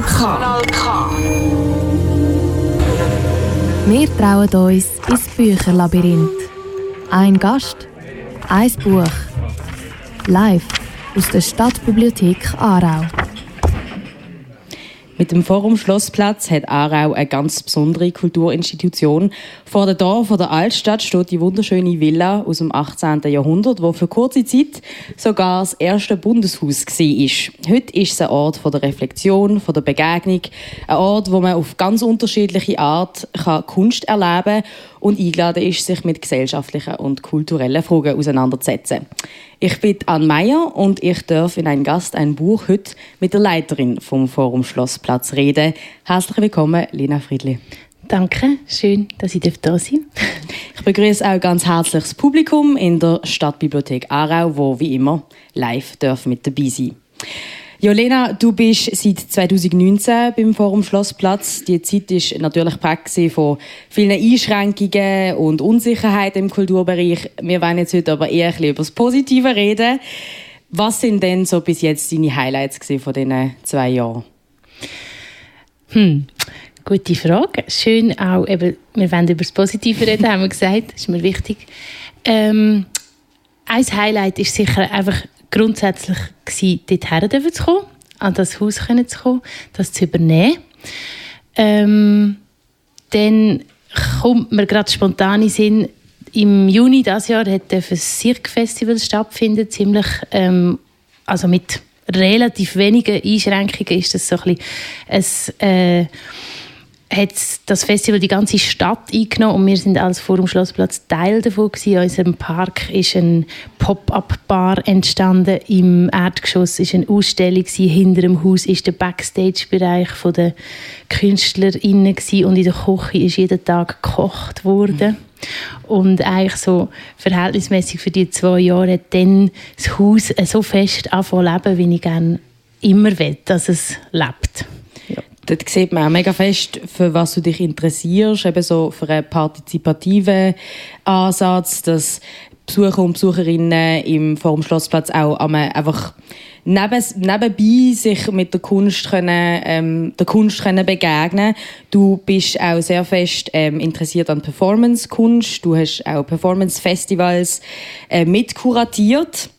Kanal K. Wir trauen uns ins Bücherlabyrinth. Ein Gast, ein Buch. Live aus der Stadtbibliothek Aarau. Mit dem Forum Schlossplatz hat Aarau eine ganz besondere Kulturinstitution. Vor der Tor der Altstadt steht die wunderschöne Villa aus dem 18. Jahrhundert, wo für kurze Zeit sogar das erste Bundeshaus war. Heute ist es ein Ort der Reflexion, der Begegnung, ein Ort, wo man auf ganz unterschiedliche Art Kunst erleben kann und eingeladen ist, sich mit gesellschaftlichen und kulturellen Fragen auseinanderzusetzen. Ich bin Anne Meyer und ich darf in ein Gast ein Buch heute mit der Leiterin vom Forum Schlossplatz reden. Herzlich willkommen, Lina Friedli. Danke, schön, dass ich da sein Ich begrüße auch ganz herzlich das Publikum in der Stadtbibliothek Aarau, wo wie immer live darf mit dabei sein. Jolena, du bist seit 2019 beim Forum Schlossplatz. Die Zeit ist natürlich prägt von vielen Einschränkungen und Unsicherheiten im Kulturbereich. Wir wollen jetzt heute aber eher ein über das Positive reden. Was sind denn so bis jetzt deine Highlights von diesen zwei Jahren? Hm, gute Frage. Schön auch, eben, wir wollen über das Positive reden, haben wir gesagt. Das ist mir wichtig. Ähm, ein Highlight ist sicher einfach grundsätzlich gewesen, dorthin zu kommen, an das Haus zu kommen, das zu übernehmen. Ähm, dann kommt mir gerade spontan in Sinn, im Juni dieses Jahr hat ein Cirque-Festival stattfinden, ziemlich, ähm, also mit relativ wenigen Einschränkungen ist das so ein bisschen ein, äh, hat das Festival die ganze Stadt eingenommen und wir sind als Forum Schlossplatz Teil davon gewesen. In unserem Park ist ein Pop-up-Bar entstanden. Im Erdgeschoss ist eine Ausstellung gewesen. Hinter dem Haus ist der Backstage-Bereich der KünstlerInnen gewesen. und in der Küche ist jeden Tag gekocht worden. Und eigentlich so verhältnismäßig für die zwei Jahre hat dann das Haus so fest angefangen leben, wie ich gerne immer will, dass es lebt dort sieht man auch mega fest, für was du dich interessierst, eben so für einen partizipativen Ansatz, dass Besucher und Besucherinnen im Forum Schlossplatz auch einfach neben, nebenbei sich mit der Kunst können, ähm, der Kunst können begegnen. Du bist auch sehr fest ähm, interessiert an Performance-Kunst. Du hast auch Performance-Festivals äh, mitkuratiert.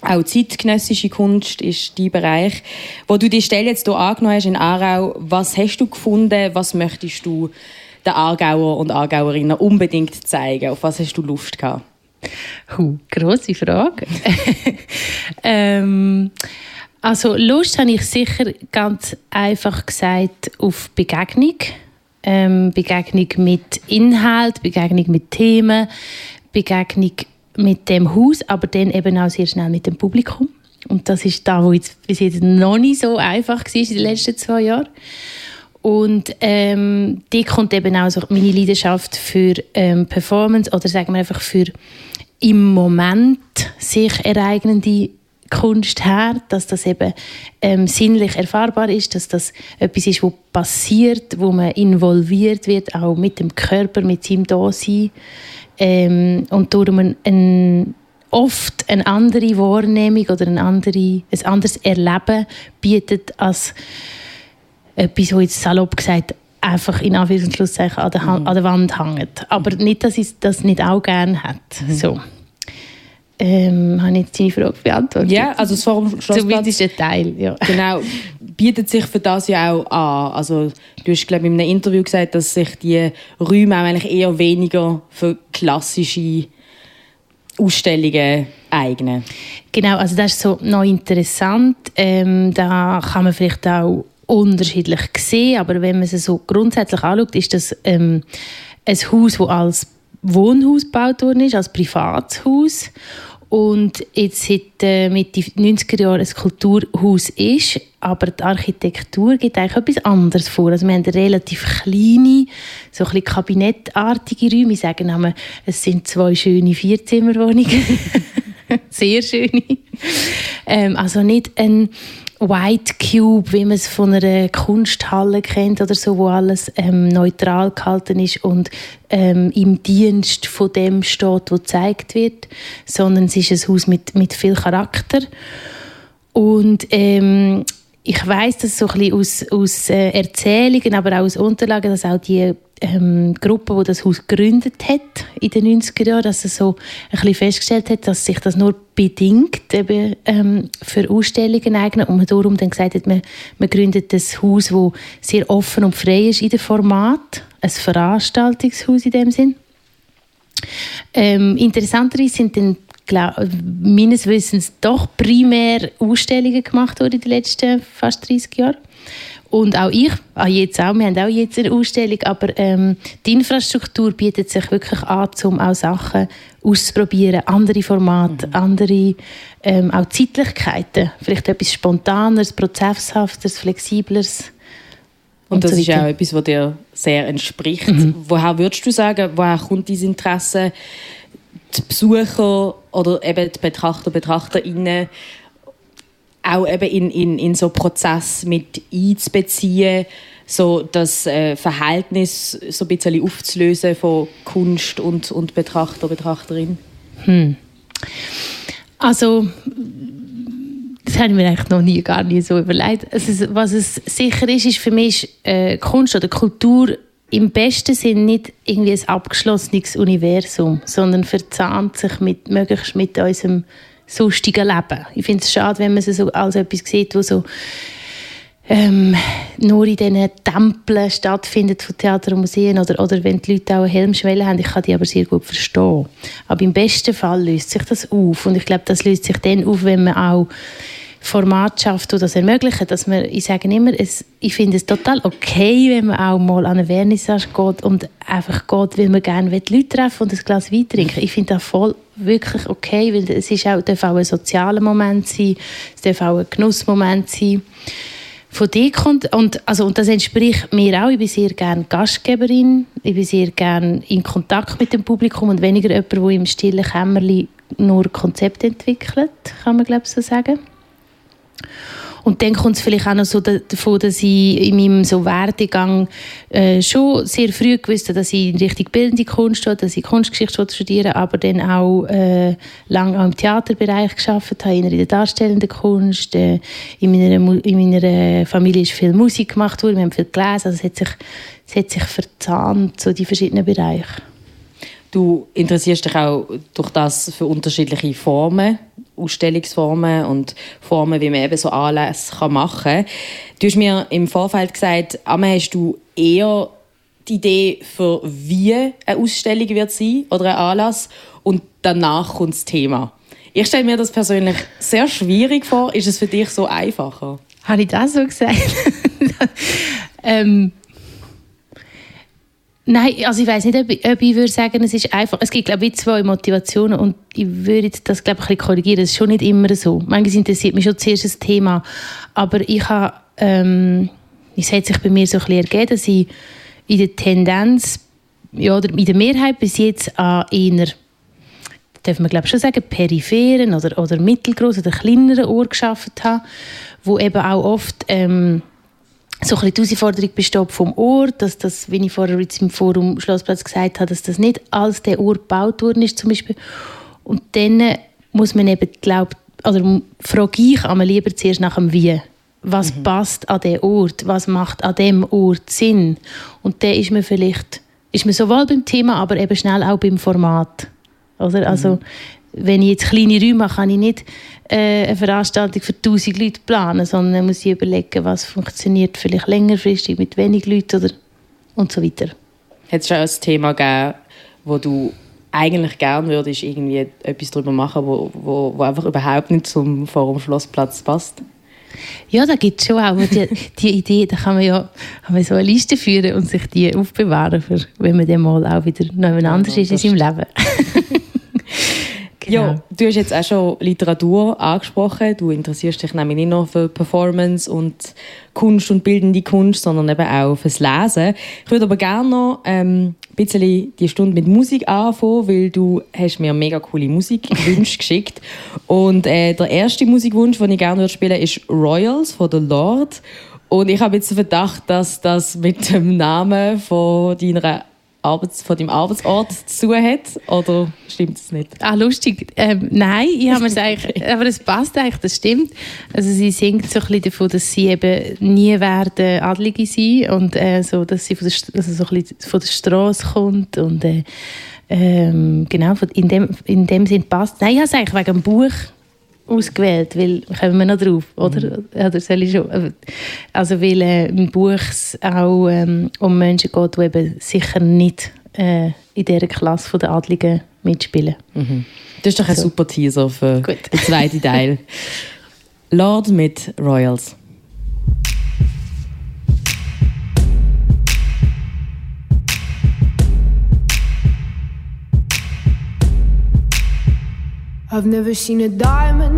Auch zeitgenössische Kunst ist dein Bereich. Wo du die Stelle jetzt hier angenommen hast in Aarau, was hast du gefunden? Was möchtest du den Aargauer und Aargauerinnen unbedingt zeigen? Auf was hast du Lust gehabt? Huh, grosse Frage. ähm, also Lust habe ich sicher ganz einfach gesagt auf Begegnung. Ähm, Begegnung mit Inhalt, Begegnung mit Themen, Begegnung mit dem Haus, aber dann eben auch sehr schnell mit dem Publikum. Und das ist da, wo jetzt bis jetzt noch nicht so einfach war in den letzten zwei Jahren. Und ähm, die kommt eben auch so meine Leidenschaft für ähm, Performance oder sagen wir einfach für im Moment sich ereignende Kunst her, dass das eben ähm, sinnlich erfahrbar ist, dass das etwas ist, was passiert, wo man involviert wird, auch mit dem Körper, mit seinem Dasein ähm, und darum ein, ein, oft eine andere Wahrnehmung oder ein, andere, ein anderes Erleben bietet als etwas, was jetzt salopp gesagt einfach in Anführungszeichen an der, mhm. an der Wand hängt. Aber nicht, dass ich das nicht auch gerne hätte. Mhm. So. Ähm, habe ich jetzt deine Frage beantwortet? Ja, also das Forum Schlossplatz... Zumindest ein Teil, ja. Genau, bietet sich für das ja auch an. Also du hast, glaube ich, in einem Interview gesagt, dass sich die Räume eigentlich eher weniger für klassische Ausstellungen eignen. Genau, also das ist so noch interessant. Ähm, da kann man vielleicht auch unterschiedlich sehen, aber wenn man es so grundsätzlich anschaut, ist das ähm, ein Haus, das als Wohnhaus gebaut worden ist, als Privatshaus und jetzt seit äh, Mitte 90er Jahren ein Kulturhaus ist, aber die Architektur gibt eigentlich etwas anderes vor. Also wir haben relativ kleine, so ein bisschen kabinettartige Räume. Ich sage einmal, es sind zwei schöne Vierzimmerwohnungen. Sehr schöne. Ähm, also nicht ein White Cube, wie man es von einer Kunsthalle kennt oder so, wo alles ähm, neutral gehalten ist und ähm, im Dienst von dem steht, wo gezeigt wird, sondern es ist ein Haus mit, mit viel Charakter. Und ähm, ich weiß das so ein bisschen aus, aus äh, Erzählungen, aber auch aus Unterlagen, dass auch die ähm, Gruppe, die das Haus gegründet hat in den 90er Jahren, dass sie so ein bisschen festgestellt hat, dass sich das nur bedingt eben, ähm, für Ausstellungen eignet und man darum dann gesagt hat, man, man gründet das Haus, das sehr offen und frei ist in dem Format, ein Veranstaltungshaus in dem Sinn. Ähm, interessanterweise sind dann meines Wissens doch primär Ausstellungen gemacht worden in den letzten fast 30 Jahren. Und auch ich, auch jetzt auch, wir haben auch jetzt eine Ausstellung, aber ähm, die Infrastruktur bietet sich wirklich an, um auch Sachen auszuprobieren, andere Formate, mhm. andere ähm, auch Zeitlichkeiten, vielleicht etwas Spontaneres, Prozesshafteres, Flexibleres. Und, und das so ist auch etwas, was dir sehr entspricht. Mhm. Woher würdest du sagen, woher kommt dieses Interesse, die Besucher oder eben die Betrachter, Betrachterinnen auch eben in, in, in so Prozess mit einzubeziehen, so das äh, Verhältnis so ein bisschen aufzulösen von Kunst und, und Betrachter, Betrachterin? Hm. Also das habe ich mir eigentlich noch nie gar nicht so überlegt. Also, was es sicher ist, ist für mich äh, Kunst oder Kultur im besten Sinn nicht irgendwie ein abgeschlossenes Universum, sondern verzahnt sich mit, möglichst mit unserem sonstigen Leben. Ich finde es schade, wenn man es so als etwas sieht, wo so ähm, nur in diesen Tempeln stattfindet von Theater und Museen oder, oder wenn die Leute auch eine Helmschwelle haben, ich kann die aber sehr gut verstehen. Aber im besten Fall löst sich das auf und ich glaube, das löst sich dann auf, wenn man auch Format schafft, das das ermöglichen, dass man, ich sage immer, es, ich finde es total okay, wenn man auch mal an eine Vernissage geht und einfach geht, weil man gerne Leute treffen und ein Glas Wein trinken. Ich finde das voll wirklich okay, weil es ist auch, darf auch ein sozialer Moment sein, es darf auch ein Genussmoment sein. Von dir kommt, und, also, und das entspricht mir auch, ich bin sehr gerne Gastgeberin, ich bin sehr gerne in Kontakt mit dem Publikum und weniger jemand, der im stillen Kämmerlein nur Konzepte entwickelt, kann man glaube ich so sagen. Und dann kommt es vielleicht auch noch so davon, dass ich in meinem so Werdegang äh, schon sehr früh gewusst habe, dass ich in Richtung bildende Kunst will, dass ich Kunstgeschichte studieren aber dann auch äh, lange auch im Theaterbereich geschafft habe, in der darstellenden Kunst. Äh, in, meiner, in meiner Familie ist viel Musik gemacht worden, wir haben viel gelesen, also es hat sich, es hat sich verzahnt, so die verschiedenen Bereiche. Du interessierst dich auch durch das für unterschiedliche Formen, Ausstellungsformen und Formen, wie man eben so Anlässe machen kann. Du hast mir im Vorfeld gesagt, einmal hast du eher die Idee für wie eine Ausstellung wird sein oder ein Anlass und danach kommt das Thema. Ich stelle mir das persönlich sehr schwierig vor. Ist es für dich so einfacher? Habe ich das so gesagt? ähm, Nein, also ich weiß nicht, ob ich, ob ich würde sagen, es ist einfach. Es gibt glaube ich zwei Motivationen und ich würde das glaube ich ein bisschen korrigieren. Es ist schon nicht immer so. Manchmal interessiert mich schon zuerst das Thema, aber ich habe, ähm, es hat sich bei mir so ein bisschen ergeben, dass ich in der Tendenz ja, oder in der Mehrheit bis jetzt an eher darf man glaube schon sagen, peripheren oder, oder mittelgroßen oder kleineren Orten geschafft habe, wo eben auch oft ähm, so ein bisschen die Herausforderung besteht vom Ort, dass das, wie ich vorher jetzt im Forum Schlossplatz gesagt habe, dass das nicht als der Ort gebaut worden ist zum Beispiel. Und dann muss man eben, glaube oder frage ich einmal lieber zuerst nach dem Wie. Was mhm. passt an den Ort? Was macht an dem Ort Sinn? Und dann ist man vielleicht, ist man sowohl beim Thema, aber eben schnell auch beim Format. Oder? Also, mhm wenn ich jetzt kleine Räume mache, kann ich nicht äh, eine Veranstaltung für 1000 Leute planen, sondern muss ich überlegen, was funktioniert vielleicht längerfristig mit wenig Leuten oder und so weiter. Hat es schon ein Thema gegeben, wo du eigentlich gerne würdest irgendwie etwas darüber machen, wo, wo, wo einfach überhaupt nicht zum Forum Schlossplatz passt? Ja, da gibt es schon auch die, die Idee, da kann man ja kann man so eine Liste führen und sich die aufbewahren, für, wenn man dann mal auch wieder nebeneinander ja, ist in seinem Leben. Genau. Ja, du hast jetzt auch schon Literatur angesprochen. Du interessierst dich nämlich nicht nur für Performance und Kunst und bildende Kunst, sondern eben auch fürs Lesen. Ich würde aber gerne noch ähm, ein bisschen die Stunde mit Musik anfangen, weil du hast mir mega coole Musikwünsche geschickt. Und äh, der erste Musikwunsch, den ich gerne spielen würde, ist Royals von The Lord. Und ich habe jetzt den Verdacht, dass das mit dem Namen von deiner Arbeits von deinem Arbeitsort zu tun hat? Oder stimmt das nicht? Ah, lustig. Ähm, nein, ich habe eigentlich, aber es passt eigentlich, das stimmt. Also sie singt so ein bisschen davon, dass sie eben nie werden Adlige sein und äh, so, dass sie von der, also so ein bisschen von der Straße kommt und äh, ähm, genau, in dem, in dem Sinn passt. Nein, ich habe es eigentlich wegen dem Buch ausgewählt, weil, kommen wir noch drauf, oder? Mhm. Oder soll ich schon? Also, weil äh, im Buch es auch ähm, um Menschen geht, die eben sicher nicht äh, in dieser Klasse der Adligen mitspielen. Mhm. Das ist doch ein so. super Teaser für Gut. den zweiten Teil. Lord mit Royals. I've never seen a diamond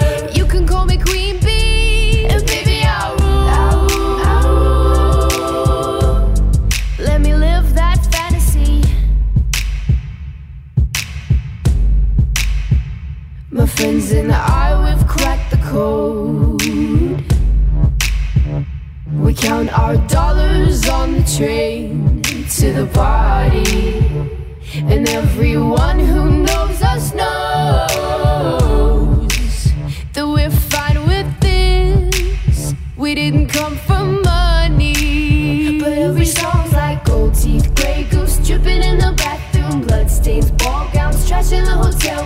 And I, we've cracked the code. We count our dollars on the train to the party. And everyone who knows us knows that we're fine with this. We didn't come for money. But every song's like gold teeth, grey goose dripping in the bathroom, bloodstains, ball gowns, trash in the hotel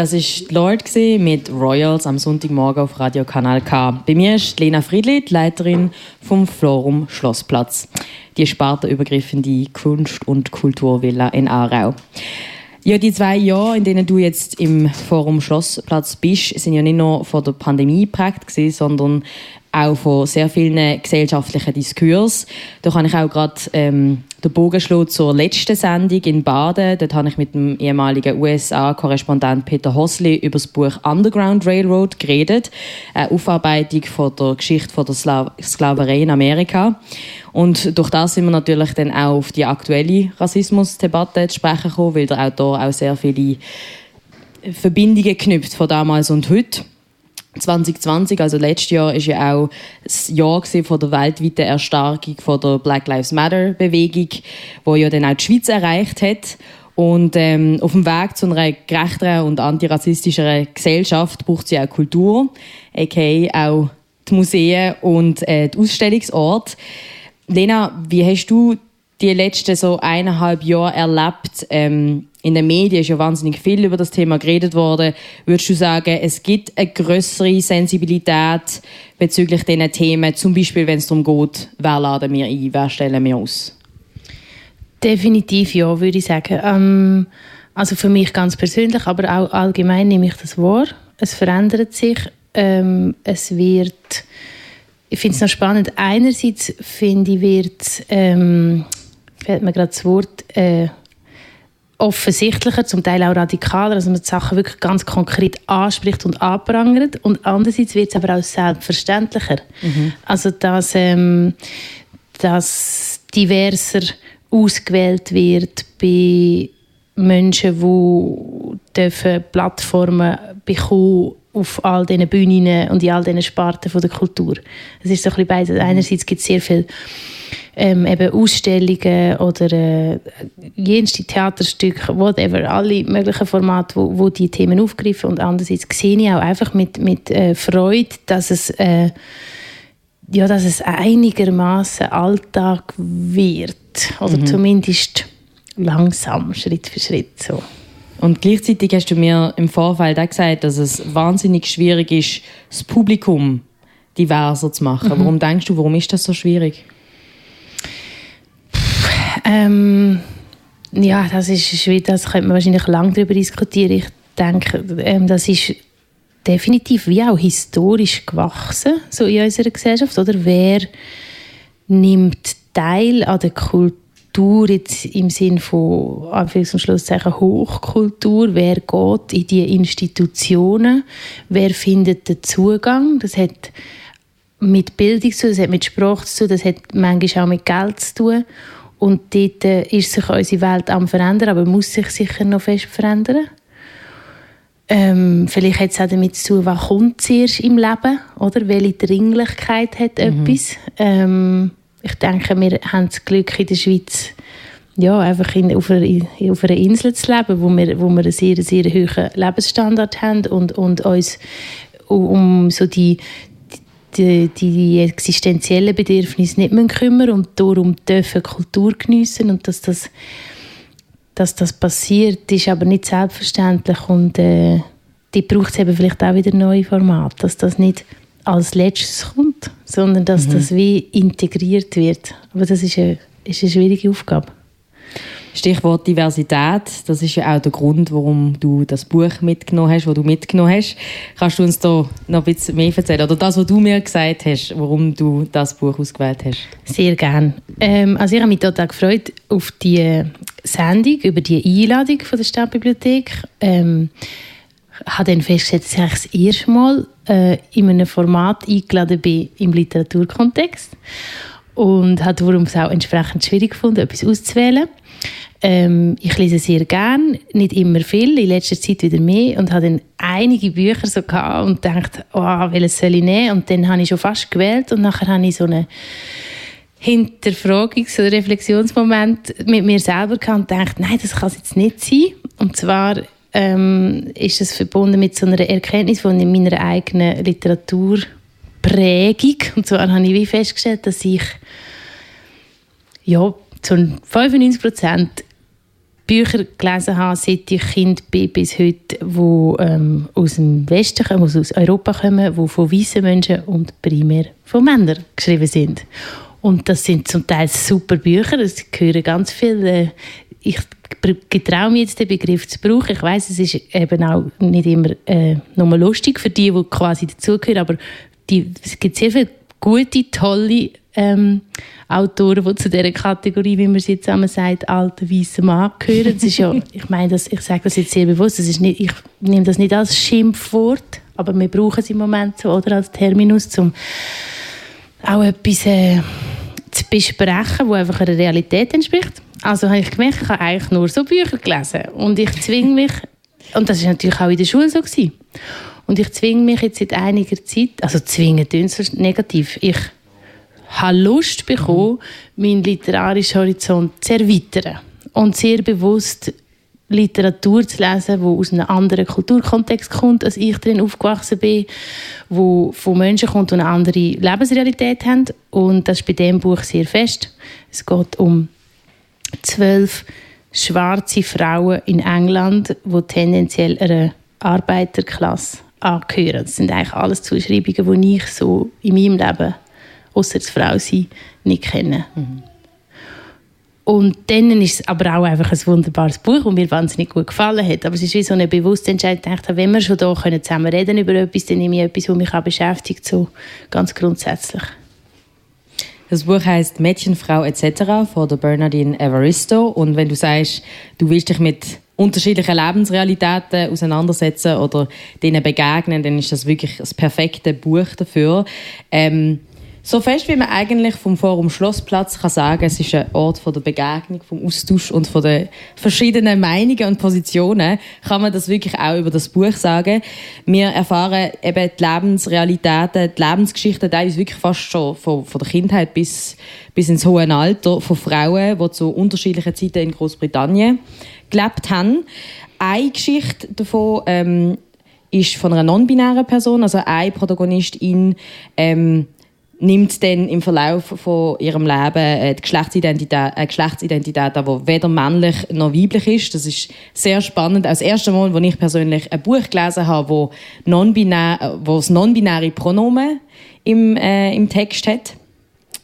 Das ist Lord mit Royals am Sonntagmorgen auf Radio Kanal K. Bei mir ist Lena Friedli, die Leiterin vom Florum Schlossplatz, die spartenübergreifende Kunst- und Kulturvilla in Aarau. Ja, die zwei Jahre, in denen du jetzt im Forum Schlossplatz bist, sind ja nicht nur von der Pandemie geprägt sondern auch von sehr vielen gesellschaftlichen Diskursen. Da kann ich auch gerade ähm, den Bogen schlagen zur letzten Sendung in Baden. Dort habe ich mit dem ehemaligen USA-Korrespondent Peter Hosley über das Buch Underground Railroad geredet. Eine Aufarbeitung von der Geschichte von der Slav Sklaverei in Amerika. Und durch das sind wir natürlich dann auch auf die aktuelle Rassismusdebatte zu sprechen gekommen, weil der Autor auch sehr viele Verbindungen knüpft von damals und heute. 2020, also letztes Jahr, ist ja auch das Jahr von der weltweiten Erstarkung von der Black Lives Matter Bewegung, wo ja dann auch die Schweiz erreicht hat. Und ähm, auf dem Weg zu einer gerechteren und antirassistischeren Gesellschaft braucht sie auch Kultur, aka auch die Museen und äh, die Ausstellungsorte. Lena, wie hast du die letzten so eineinhalb Jahre erlebt? Ähm, in den Medien ist ja wahnsinnig viel über das Thema geredet worden. Würdest du sagen, es gibt eine größere Sensibilität bezüglich diesen Themen, zum Beispiel wenn es darum geht, wer laden wir ein, wer stellen wir aus? Definitiv ja, würde ich sagen. Ähm, also für mich ganz persönlich, aber auch allgemein nehme ich das wahr. Es verändert sich. Ähm, es wird, ich finde es noch spannend, einerseits finde ich, wird, ähm, fällt mir gerade das Wort, äh, offensichtlicher, zum Teil auch radikaler, also man die Sachen wirklich ganz konkret anspricht und anprangert und andererseits wird es aber auch selbstverständlicher. Mhm. Also dass, ähm, dass diverser ausgewählt wird bei Menschen, die dürfen Plattformen bekommen auf all diesen Bühnen und in all diesen Sparten von der Kultur. Es ist so ein bisschen beides. Einerseits gibt es sehr viel ähm, eben Ausstellungen oder äh, jenste Theaterstücke, whatever, alle möglichen Formate, wo, wo die Themen aufgreifen und andererseits sehe ich auch einfach mit, mit äh, Freude, dass es äh, ja, dass es einigermaßen Alltag wird oder mhm. zumindest langsam, Schritt für Schritt so. Und gleichzeitig hast du mir im Vorfeld auch gesagt, dass es wahnsinnig schwierig ist, das Publikum diverser zu machen. Mhm. Warum denkst du, warum ist das so schwierig? Ähm, ja, das ist schwierig, das könnte man wahrscheinlich lange darüber diskutieren. Ich denke, ähm, das ist definitiv wie auch historisch gewachsen, so in unserer Gesellschaft, oder? Wer nimmt teil an der Kultur jetzt im Sinn von Anführungs- und Schlusszeichen Hochkultur? Wer geht in die Institutionen? Wer findet den Zugang? Das hat mit Bildung zu tun, das hat mit Sprache zu tun, das hat manchmal auch mit Geld zu tun. Und dort äh, ist sich unsere Welt am verändern, aber muss sich sicher noch fest verändern. Ähm, vielleicht hat es auch damit zu tun, was kommt zuerst im Leben, oder? Welche Dringlichkeit hat mhm. etwas? Ähm, ich denke, wir haben das Glück in der Schweiz, ja, einfach in, auf, einer, auf einer Insel zu leben, wo wir, wo wir einen sehr, sehr hohen Lebensstandard haben und, und uns um so die, die, die existenziellen Bedürfnisse nicht mehr kümmern und darum dürfen Kultur geniessen und dass das, dass das passiert, ist aber nicht selbstverständlich und äh, die braucht es eben vielleicht auch wieder neue Formate, dass das nicht als letztes kommt, sondern dass mhm. das wie integriert wird. Aber das ist eine, ist eine schwierige Aufgabe. Stichwort Diversität, das ist ja auch der Grund, warum du das Buch mitgenommen hast, das du mitgenommen hast. Kannst du uns da noch ein bisschen mehr erzählen? Oder das, was du mir gesagt hast, warum du das Buch ausgewählt hast? Sehr gerne. Ähm, also ich habe mich total gefreut auf die Sendung, über die Einladung von der Stadtbibliothek. Ähm, habe dann festgestellt, dass ich das erste Mal äh, in einem Format eingeladen bin im Literaturkontext und habe darum es auch entsprechend schwierig gefunden, etwas auszuwählen. Ähm, ich lese sehr gern, nicht immer viel, in letzter Zeit wieder mehr und habe dann einige Bücher so gehabt und dachte, oh, welches soll ich nehmen? Und dann habe ich schon fast gewählt und nachher habe ich so eine Hinterfragungs- oder Reflexionsmoment mit mir selber gehabt und dachte, nein, das kann es jetzt nicht sein. Und zwar ähm, ist es verbunden mit so einer Erkenntnis von meiner eigenen Literaturprägung. Und zwar habe ich wie festgestellt, dass ich ja, zu 95 Prozent Bücher gelesen habe, seit ich Kind bin bis heute, die ähm, aus dem Westen kommen, also aus Europa kommen, die von weißen Menschen und primär von Männern geschrieben sind. Und das sind zum Teil super Bücher, es gehören ganz viele. Ich getraue mich jetzt den Begriff zu brauchen. Ich weiß, es ist eben auch nicht immer äh, nur lustig für die, die quasi dazugehören, aber die, es gibt sehr viele gute, tolle ähm, Autoren, die zu dieser Kategorie, wie man sie zusammen sagt, alter weißer Mann gehören. Das ist ja, ich meine, das, ich sage das jetzt sehr bewusst, das ist nicht, ich nehme das nicht als Schimpfwort, aber wir brauchen es im Moment so, oder als Terminus, um auch etwas äh, zu besprechen, das einfach einer Realität entspricht. Also habe ich gemerkt, ich habe eigentlich nur so Bücher gelesen und ich zwinge mich, und das war natürlich auch in der Schule so gewesen, und ich zwinge mich jetzt seit einiger Zeit, also zwingen klingt so negativ, ich habe Lust bekommen, meinen literarischen Horizont zu erweitern. Und sehr bewusst Literatur zu lesen, die aus einem anderen Kulturkontext kommt, als ich drin aufgewachsen bin, wo von Menschen kommt, die eine andere Lebensrealität haben. Und das ist bei dem Buch sehr fest. Es geht um zwölf schwarze Frauen in England, die tendenziell einer Arbeiterklasse angehören. Das sind eigentlich alles Zuschreibungen, die ich so in meinem Leben, außer als Frau sein, nicht kenne. Mhm. Und dann ist es aber auch einfach ein wunderbares Buch, das mir wahnsinnig gut gefallen hat. Aber es ist wie so eine bewusste Entscheidung, ich wenn wir schon hier können zusammen reden über etwas, dann nehme ich etwas, das mich auch beschäftigt, so ganz grundsätzlich. Das Buch heißt Mädchen, Frau etc. von der Bernardine Evaristo. Und wenn du sagst, du willst dich mit unterschiedlichen Lebensrealitäten auseinandersetzen oder denen begegnen, dann ist das wirklich das perfekte Buch dafür. Ähm, so fest wie man eigentlich vom Forum Schlossplatz kann sagen, es ist ein Ort von der Begegnung, vom Austausch und von den verschiedenen Meinungen und Positionen, kann man das wirklich auch über das Buch sagen. Wir erfahren eben die Lebensrealitäten, die Lebensgeschichten teilweise wirklich fast schon von, von der Kindheit bis, bis ins hohe Alter von Frauen, die zu unterschiedlichen Zeiten in Großbritannien gelebt haben. Eine Geschichte davon ähm, ist von einer non-binären Person, also eine Protagonistin ähm, nimmt dann im Verlauf von ihrem Leben äh, die Geschlechtsidentität, äh, Geschlechtsidentität an, die weder männlich noch weiblich ist. Das ist sehr spannend. Als erstes Mal, als ich persönlich ein Buch gelesen habe, wo, non-binär, äh, wo das non-binäre Pronomen im, äh, im Text hat.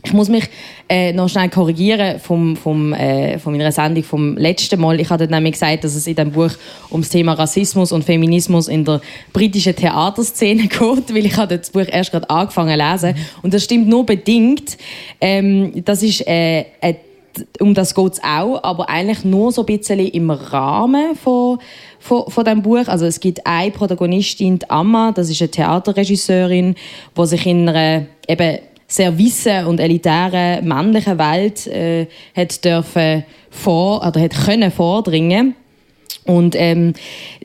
Ich muss mich äh, noch schnell korrigieren vom, vom, äh, von meiner Sendung vom letzten Mal. Ich hatte nämlich gesagt, dass es in dem Buch um das Thema Rassismus und Feminismus in der britischen Theaterszene geht, weil ich habe das Buch erst gerade angefangen zu lesen. Und das stimmt nur bedingt. Ähm, das ist äh, um das geht es auch, aber eigentlich nur so ein bisschen im Rahmen von, von, von dem Buch. Also es gibt eine Protagonistin, die Amma, das ist eine Theaterregisseurin, die sich in einer eben sehr wissen und elitären männlichen Welt äh, hat dürfen vor oder hat können vordringen und ähm,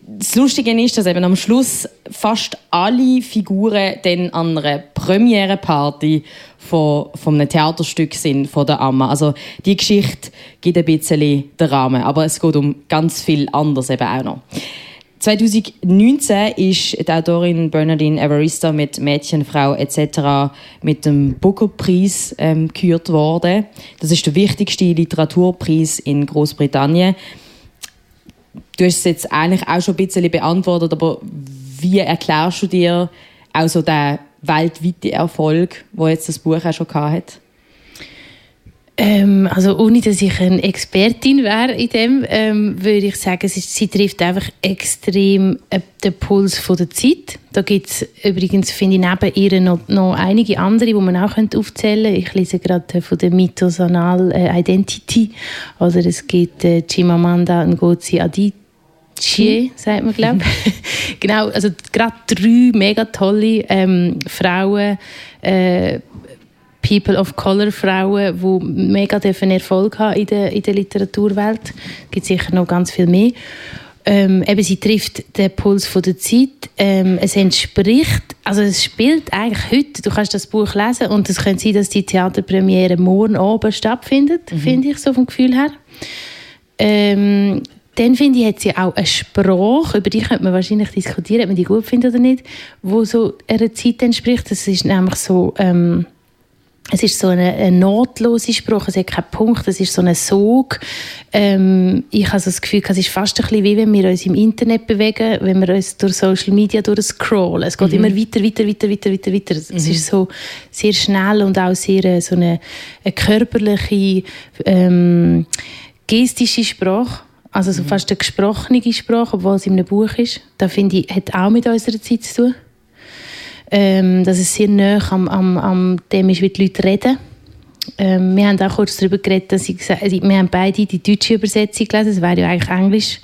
das Lustige ist, dass eben am Schluss fast alle Figuren dann an einer Premiere-Party von, von einem Theaterstück sind von der Amma. Also die Geschichte gibt ein bisschen den Rahmen, aber es geht um ganz viel anderes eben auch noch. 2019 ist die Autorin Bernardine Evarista mit Mädchen, Frau etc. mit dem Booker-Preis ähm, gekürt worden. Das ist der wichtigste Literaturpreis in Großbritannien. Du hast es jetzt eigentlich auch schon ein bisschen beantwortet, aber wie erklärst du dir auch so den weltweiten Erfolg, wo jetzt das Buch auch schon hat? Ähm, also ohne, dass ich eine Expertin wäre in dem, ähm, würde ich sagen, sie, sie trifft einfach extrem äh, den Puls von der Zeit. Da gibt es übrigens, finde ich, neben ihr noch, noch einige andere, die man auch aufzählen könnte. Ich lese gerade von der Mitosonal äh, Identity. Oder es gibt äh, Chimamanda Ngozi Adichie, mhm. sagt man, glaube ich. genau, also gerade drei mega tolle ähm, Frauen, äh, People of Color Frauen, die mega dürfen Erfolg haben in der, in der Literaturwelt. Es gibt sicher noch ganz viel mehr. Ähm, eben, sie trifft den Puls von der Zeit. Ähm, es entspricht, also es spielt eigentlich heute, du kannst das Buch lesen und es könnte sein, dass die Theaterpremiere morgen oben stattfindet, mhm. finde ich, so vom Gefühl her. Ähm, dann finde ich, hat sie auch eine Sprache, über die könnte man wahrscheinlich diskutieren, ob man die gut findet oder nicht, wo so einer Zeit entspricht. Das ist nämlich so, ähm, es ist so eine, eine notlose Sprache, es hat keinen Punkt, es ist so ein Sog. Ähm, ich habe so das Gefühl, es ist fast ein bisschen wie wenn wir uns im Internet bewegen, wenn wir uns durch Social Media durchscrollen. Es geht mhm. immer weiter, weiter, weiter, weiter, weiter, weiter. Mhm. Es ist so sehr schnell und auch sehr äh, so eine, eine körperliche, ähm, gestische Sprache. Also so mhm. fast eine gesprochene Sprache, obwohl es in einem Buch ist. Das finde ich, hat auch mit unserer Zeit zu tun ähm, dass es sehr nah am, am, am dem ist, wie die Leute reden. Ähm, wir haben auch kurz darüber geredet, dass ich gesagt, also wir haben beide die deutsche Übersetzung gelesen, das wäre ja eigentlich Englisch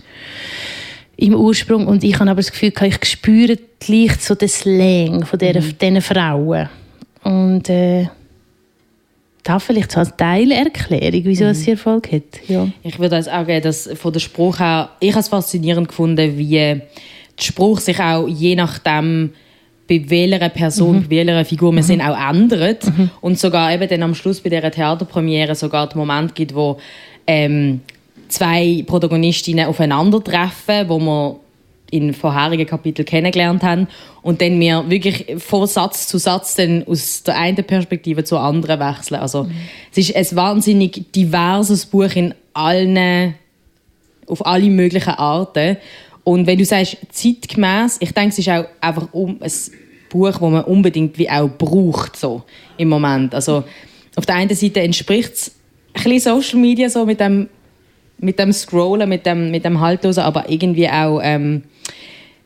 im Ursprung und ich habe aber das Gefühl, ich spüre leicht so den Slang von dieser, mhm. diesen Frauen und äh, da vielleicht so als Teilerklärung, wieso mhm. es Erfolg hat. Ja. Ich würde also auch sagen, dass von der Spruch her, ich habe es faszinierend gefunden, wie der Spruch sich auch je nachdem bei welcher Person, mhm. bei welcher Figur man mhm. sind, auch ändert. Mhm. Und sogar eben dann am Schluss bei dieser Theaterpremiere sogar den Moment gibt, wo ähm, zwei Protagonistinnen aufeinandertreffen, wo wir in vorherigen Kapiteln kennengelernt haben und dann wir wirklich von Satz zu Satz dann aus der einen Perspektive zur anderen wechseln. Also mhm. es ist ein wahnsinnig diverses Buch in allen, auf alle möglichen Arten. Und wenn du sagst zeitgemäß, ich denke, es ist auch einfach um ein Buch, das man unbedingt wie auch braucht so im Moment. Also auf der einen Seite entspricht es ein bisschen Social Media so mit dem mit dem Scrollen, mit dem, mit dem Haltlosen, aber irgendwie auch, ähm,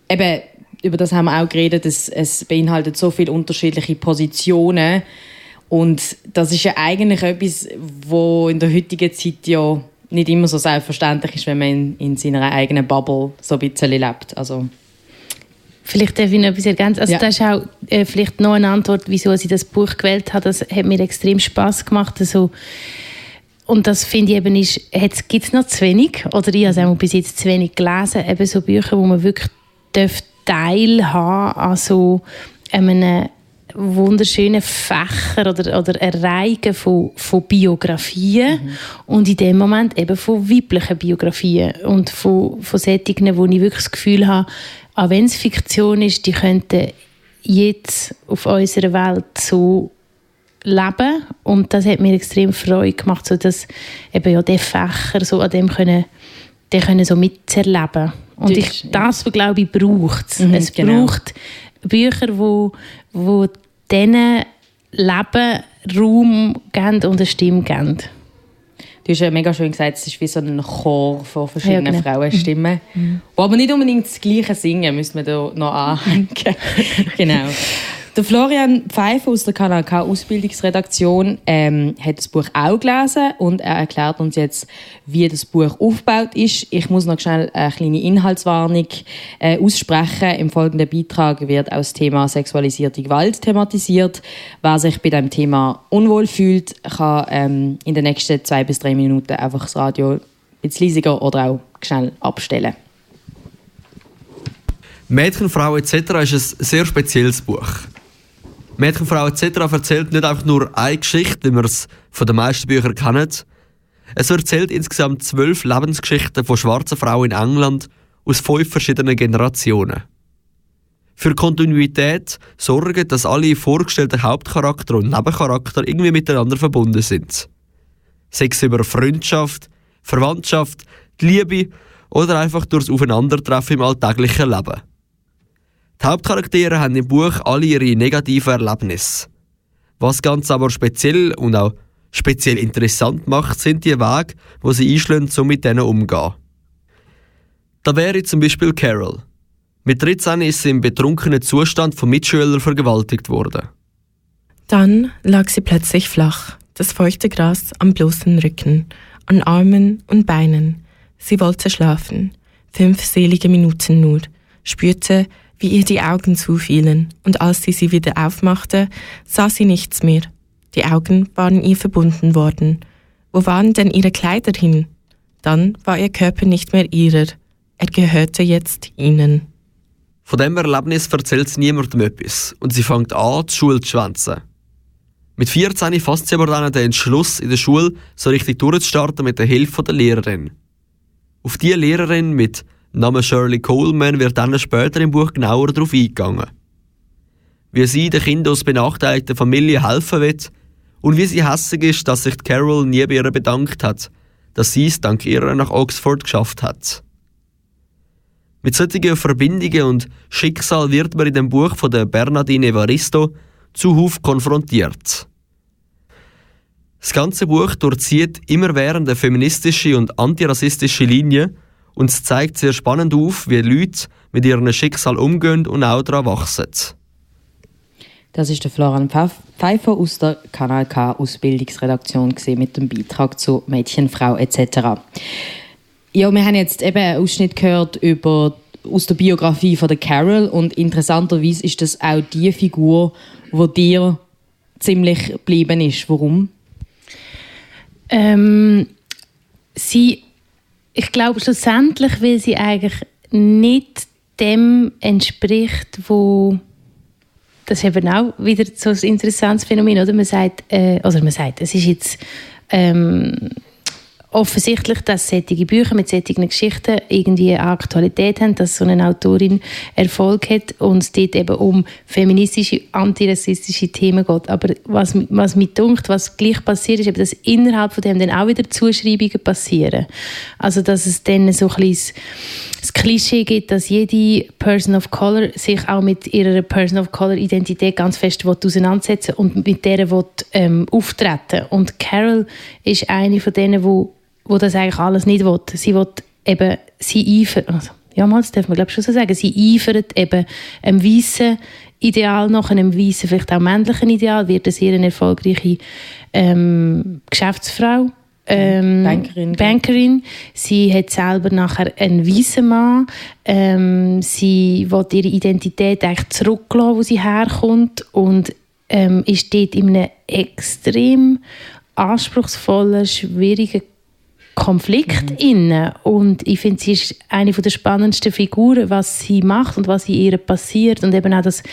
eben, über das haben wir auch geredet, es, es beinhaltet so viele unterschiedliche Positionen und das ist ja eigentlich etwas, wo in der heutigen Zeit ja nicht immer so selbstverständlich ist, wenn man in, in seiner eigenen Bubble so ein bisschen lebt. Also, Vielleicht darf ich noch etwas ergänzen. Also ja. Das ist auch äh, vielleicht noch eine Antwort, wieso ich das Buch gewählt habe. Das hat mir extrem Spaß gemacht. Also, und das finde ich eben, gibt es noch zu wenig, oder ich habe es bis jetzt zu wenig gelesen, eben so Bücher, wo man wirklich teilhaben an so einem wunderschönen Fächer oder, oder Erreichen von, von Biografien mhm. und in dem Moment eben von weiblichen Biografien und von, von Sättigen, wo ich wirklich das Gefühl habe, auch wenn es Fiktion ist, die könnten jetzt auf unserer Welt so leben und das hat mir extrem Freude gemacht, so dass eben ja die Fächer so an dem können, die können so miterleben und ich, das glaube ich braucht es. Mhm, es genau. braucht Bücher, wo, wo diesen Leben Raum geben und eine Stimme geben. Du hast ja mega schön gesagt, es ist wie so ein Chor von verschiedenen ja, genau. Frauenstimmen. Mhm. Wo aber nicht unbedingt das Gleiche singen, müssen wir da noch anhängen. genau. Der Florian Pfeiffer aus der Kanal K Ausbildungsredaktion ähm, hat das Buch auch gelesen und er erklärt uns jetzt, wie das Buch aufgebaut ist. Ich muss noch schnell eine kleine Inhaltswarnung äh, aussprechen. Im folgenden Beitrag wird auch das Thema sexualisierte Gewalt thematisiert. Wer sich bei dem Thema unwohl fühlt, kann ähm, in den nächsten zwei bis drei Minuten einfach das Radio ein leisiger oder auch schnell abstellen. Mädchen, Frau etc. ist ein sehr spezielles Buch. Mädchenfrau etc. erzählt nicht einfach nur eine Geschichte, wie wir es von den meisten Büchern kennen. Es erzählt insgesamt zwölf Lebensgeschichten von schwarzen Frauen in England aus fünf verschiedenen Generationen. Für Kontinuität sorgen, dass alle vorgestellten Hauptcharakter und Nebencharakter irgendwie miteinander verbunden sind. Sex über Freundschaft, Verwandtschaft, die Liebe oder einfach durchs Aufeinandertreffen im alltäglichen Leben. Die Hauptcharaktere haben im Buch alle ihre negativen Erlebnisse. Was ganz aber speziell und auch speziell interessant macht, sind die Wege, wo sie einschlagen, um mit denen umzugehen. Da wäre zum Beispiel Carol. Mit 13 ist sie im betrunkenen Zustand von Mitschülern vergewaltigt worden. Dann lag sie plötzlich flach, das feuchte Gras am bloßen Rücken, an Armen und Beinen. Sie wollte schlafen. Fünf selige Minuten nur, spürte, wie ihr die Augen zufielen, und als sie sie wieder aufmachte, sah sie nichts mehr. Die Augen waren ihr verbunden worden. Wo waren denn ihre Kleider hin? Dann war ihr Körper nicht mehr ihrer. Er gehörte jetzt ihnen. Von dem Erlebnis erzählt sie niemandem etwas und sie fängt an, die Schule zu schwänzen. Mit 14 fasst sie aber dann den Entschluss, in der Schule so richtig durchzustarten mit der Hilfe der Lehrerin. Auf diese Lehrerin mit Name Shirley Coleman wird dann später im Buch genauer darauf eingegangen. Wie sie den Kindern aus benachteiligten Familien helfen wird und wie sie hässig ist, dass sich Carol nie bei ihr bedankt hat, dass sie es dank ihrer nach Oxford geschafft hat. Mit solchen Verbindungen und Schicksal wird man in dem Buch von der Bernardine Evaristo zuhauf konfrontiert. Das ganze Buch durchzieht immerwährende feministische und antirassistische Linien und es zeigt sehr spannend auf, wie Leute mit ihrem Schicksal umgehen und auch daran wachsen. Das ist der Florian Pfeiffer aus der Kanal K Ausbildungsredaktion mit dem Beitrag zu Mädchen, Frau etc. Ja, wir haben jetzt eben einen Ausschnitt gehört über aus der Biografie von der Carol und interessanterweise ist das auch die Figur, wo dir ziemlich geblieben ist. Warum? Ähm, sie ich glaube schlussendlich, weil sie eigentlich nicht dem entspricht, wo das ist eben auch wieder so ein interessantes Phänomen, oder? Man sagt, äh, also man sagt, es ist jetzt ähm, offensichtlich, dass solche Bücher mit solchen Geschichten irgendwie eine Aktualität haben, dass so eine Autorin Erfolg hat und es dort eben um feministische, antirassistische Themen geht. Aber was, was mir dunkt, was gleich passiert, ist eben, dass innerhalb von dem dann auch wieder Zuschreibungen passieren. Also, dass es dann so ein bisschen das Klischee gibt, dass jede Person of Color sich auch mit ihrer Person of Color Identität ganz fest auseinandersetzen und mit der will, ähm, auftreten. Und Carol ist eine von denen, wo, wo das eigentlich alles nicht will. Sie will eben, sie eifert, also, ja, mal, das darf man glaube ich schon so sagen, sie eifert eben einem weißen Ideal nach, einem weißen, vielleicht auch männlichen Ideal, wird eine sehr erfolgreiche ähm, Geschäftsfrau ähm, Bankerin, Bankerin. Sie hat selber nachher einen weißen Mann. Ähm, sie will ihre Identität eigentlich zurücklassen, wo sie herkommt und ähm, ist dort in einem extrem anspruchsvollen, schwierigen Konflikt mhm. inne. Und ich finde sie ist eine der spannendsten Figuren was sie macht und was in ihr passiert. Und eben auch das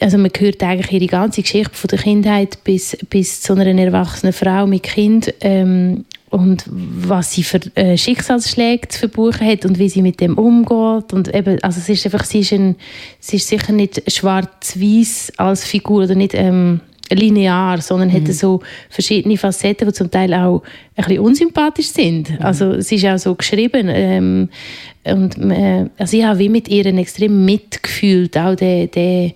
also man hört eigentlich ihre ganze Geschichte von der Kindheit bis, bis zu einer erwachsenen Frau mit Kind ähm, und was sie für äh, Schicksalsschläge zu verbuchen hat und wie sie mit dem umgeht. Und eben, also es ist einfach, sie ist, ein, sie ist sicher nicht schwarz-weiß als Figur oder nicht ähm, linear, sondern mhm. hat so verschiedene Facetten, die zum Teil auch ein bisschen unsympathisch sind. Mhm. Also es ist auch so geschrieben ähm, und äh, also ich habe wie mit ihr extrem mitgefühlt, auch der, der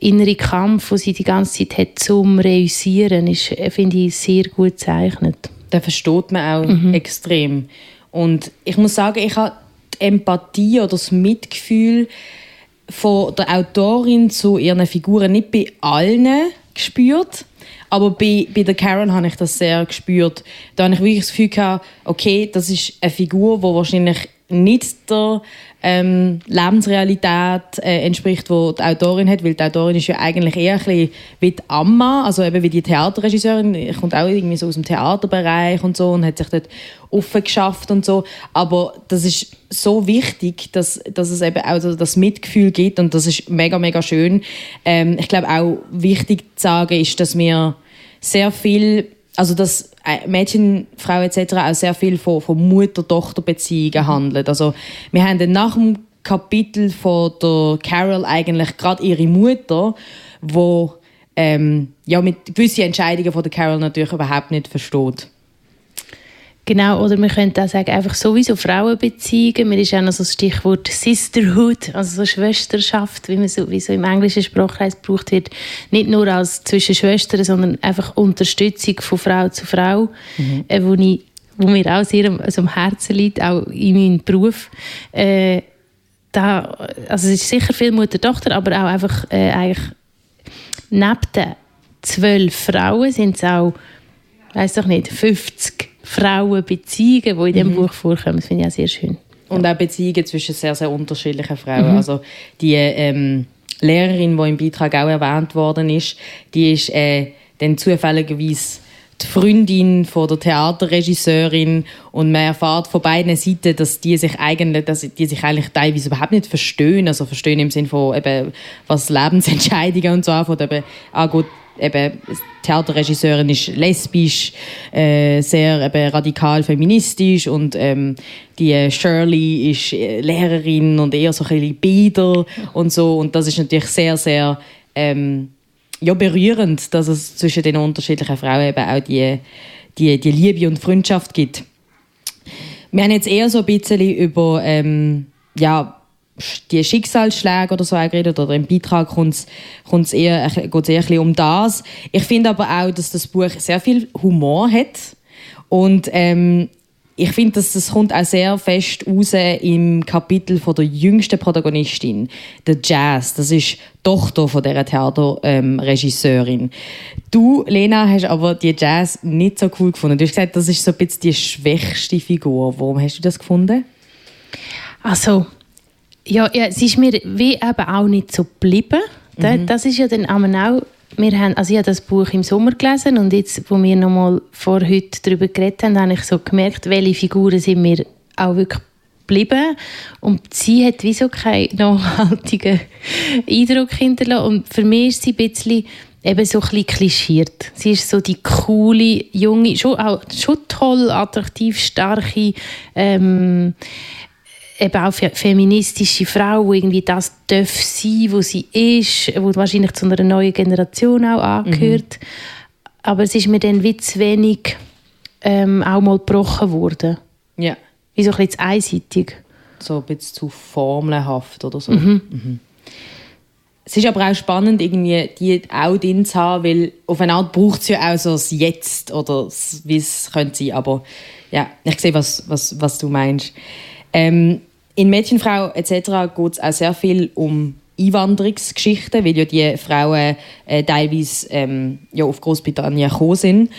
innere Kampf, den sie die ganze Zeit hat zum Reüssieren, ist, äh, finde ich, sehr gut gezeichnet. Den versteht man auch mhm. extrem. Und ich muss sagen, ich habe die Empathie oder das Mitgefühl von der Autorin zu ihren Figuren nicht bei allen gespürt. Aber bei, bei der Karen habe ich das sehr gespürt. Da habe ich wirklich das Gefühl gehabt, okay, das ist eine Figur, die wahrscheinlich nicht der ähm, Lebensrealität äh, entspricht, die die Autorin hat, weil die Autorin ist ja eigentlich eher ein bisschen wie die Amma, also eben wie die Theaterregisseurin, kommt auch irgendwie so aus dem Theaterbereich und so und hat sich dort offen geschafft und so, aber das ist so wichtig, dass, dass es eben auch das Mitgefühl gibt und das ist mega, mega schön. Ähm, ich glaube auch wichtig zu sagen ist, dass wir sehr viel also dass äh, Mädchen, Frauen etc. auch sehr viel von, von Mutter-Tochter-Beziehungen handelt. Also wir haben dann nach dem Kapitel von der Carol eigentlich gerade ihre Mutter, wo ähm, ja mit gewissen Entscheidungen von der Carol natürlich überhaupt nicht versteht. Genau, oder wir könnten auch sagen, einfach sowieso Frauenbeziehungen. Mir ist auch noch so das Stichwort Sisterhood, also so Schwesterschaft, wie man so, wie so im englischen Sprachkreis gebraucht wird. Nicht nur als zwischen Schwestern, sondern einfach Unterstützung von Frau zu Frau, mhm. äh, wo, ich, wo mir auch sehr also am Herzen liegt, auch in meinem Beruf. Äh, da, also es ist sicher viel Mutter-Tochter, aber auch einfach äh, eigentlich neben den zwölf Frauen sind es auch, weiß doch nicht, 50 Frauenbeziehungen, die in diesem mhm. Buch vorkommen. Das finde ich auch sehr schön. Und auch Beziehungen zwischen sehr, sehr unterschiedlichen Frauen. Mhm. Also die ähm, Lehrerin, die im Beitrag auch erwähnt worden ist, die ist äh, dann zufälligerweise die Freundin von der Theaterregisseurin und man erfährt von beiden Seiten, dass die sich eigentlich, dass die sich eigentlich teilweise überhaupt nicht verstehen, also verstehen im Sinne von eben, was Lebensentscheidungen und so angeht, eben angeht, eben Theaterregisseurin ist lesbisch, äh, sehr eben radikal feministisch und ähm, die Shirley ist äh, Lehrerin und eher so ein bisschen bieder und so und das ist natürlich sehr, sehr ähm, ja, berührend, dass es zwischen den unterschiedlichen Frauen eben auch die, die, die Liebe und Freundschaft gibt. Wir haben jetzt eher so ein bisschen über ähm, ja, die Schicksalsschläge oder so geredet oder im Beitrag kommt es eher, eher ein bisschen um das. Ich finde aber auch, dass das Buch sehr viel Humor hat und ähm, ich finde, dass das kommt auch sehr fest raus im Kapitel von der jüngsten Protagonistin, der Jazz. Das ist die Tochter von dieser Theaterregisseurin. Du, Lena, hast aber die Jazz nicht so cool gefunden. Du hast gesagt, das ist so ein bisschen die schwächste Figur. Warum hast du das gefunden? Also, ja, ja, es ist mir wie eben auch nicht so geblieben. Mhm. Das ist ja dann auch wir haben, also ich habe das Buch im Sommer gelesen und jetzt, wo wir nochmal vor heute darüber geredet haben, habe ich so gemerkt, welche Figuren sind mir auch wirklich geblieben und sie hat wieso keinen nachhaltigen Eindruck hinterlassen und für mich ist sie ein bisschen eben so ein bisschen klischiert. Sie ist so die coole, junge, schon, auch, schon toll, attraktiv, starke, ähm, eben auch feministische Frau, die irgendwie das darf sein, wo sie ist, wo wahrscheinlich zu einer neuen Generation auch angehört. Mhm. Aber es ist mir dann wie zu wenig ähm, auch mal gebrochen worden. Ja. Wie so ein bisschen zu einseitig. So ein bisschen zu formelhaft oder so. Mhm. Mhm. Es ist aber auch spannend, irgendwie die auch drin zu haben, weil auf eine Art braucht es ja auch so das Jetzt oder wie es könnte sein. Aber ja, ich sehe, was, was, was du meinst. Ähm, in Mädchenfrau etc. geht es auch sehr viel um Einwanderungsgeschichten, weil ja die Frauen äh, teilweise ähm, ja, auf Großbritannien gekommen sind.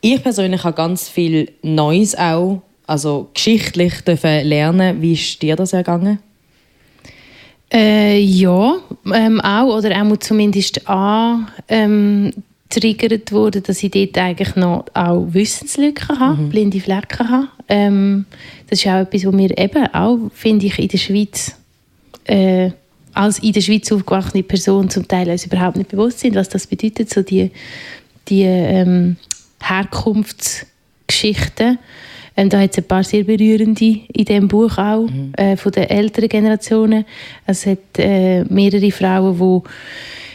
Ich persönlich habe ganz viel Neues auch, also geschichtlich dürfen lernen. Wie ist dir das ergangen? Äh, ja, ähm, auch oder auch zumindest an ähm, getriggert wurde, dass ich dort eigentlich noch auch Wissenslücken habe, mhm. blinde Flecken habe. Ähm, das ist auch etwas, was mir eben auch, finde ich, in der Schweiz äh, als in der Schweiz aufgewachsene Person zum Teil uns überhaupt nicht bewusst sind, was das bedeutet, so die, die ähm, Herkunftsgeschichten. Ähm, da hat es ein paar sehr berührende in diesem Buch auch, mhm. äh, von den älteren Generationen. Es hat äh, mehrere Frauen, die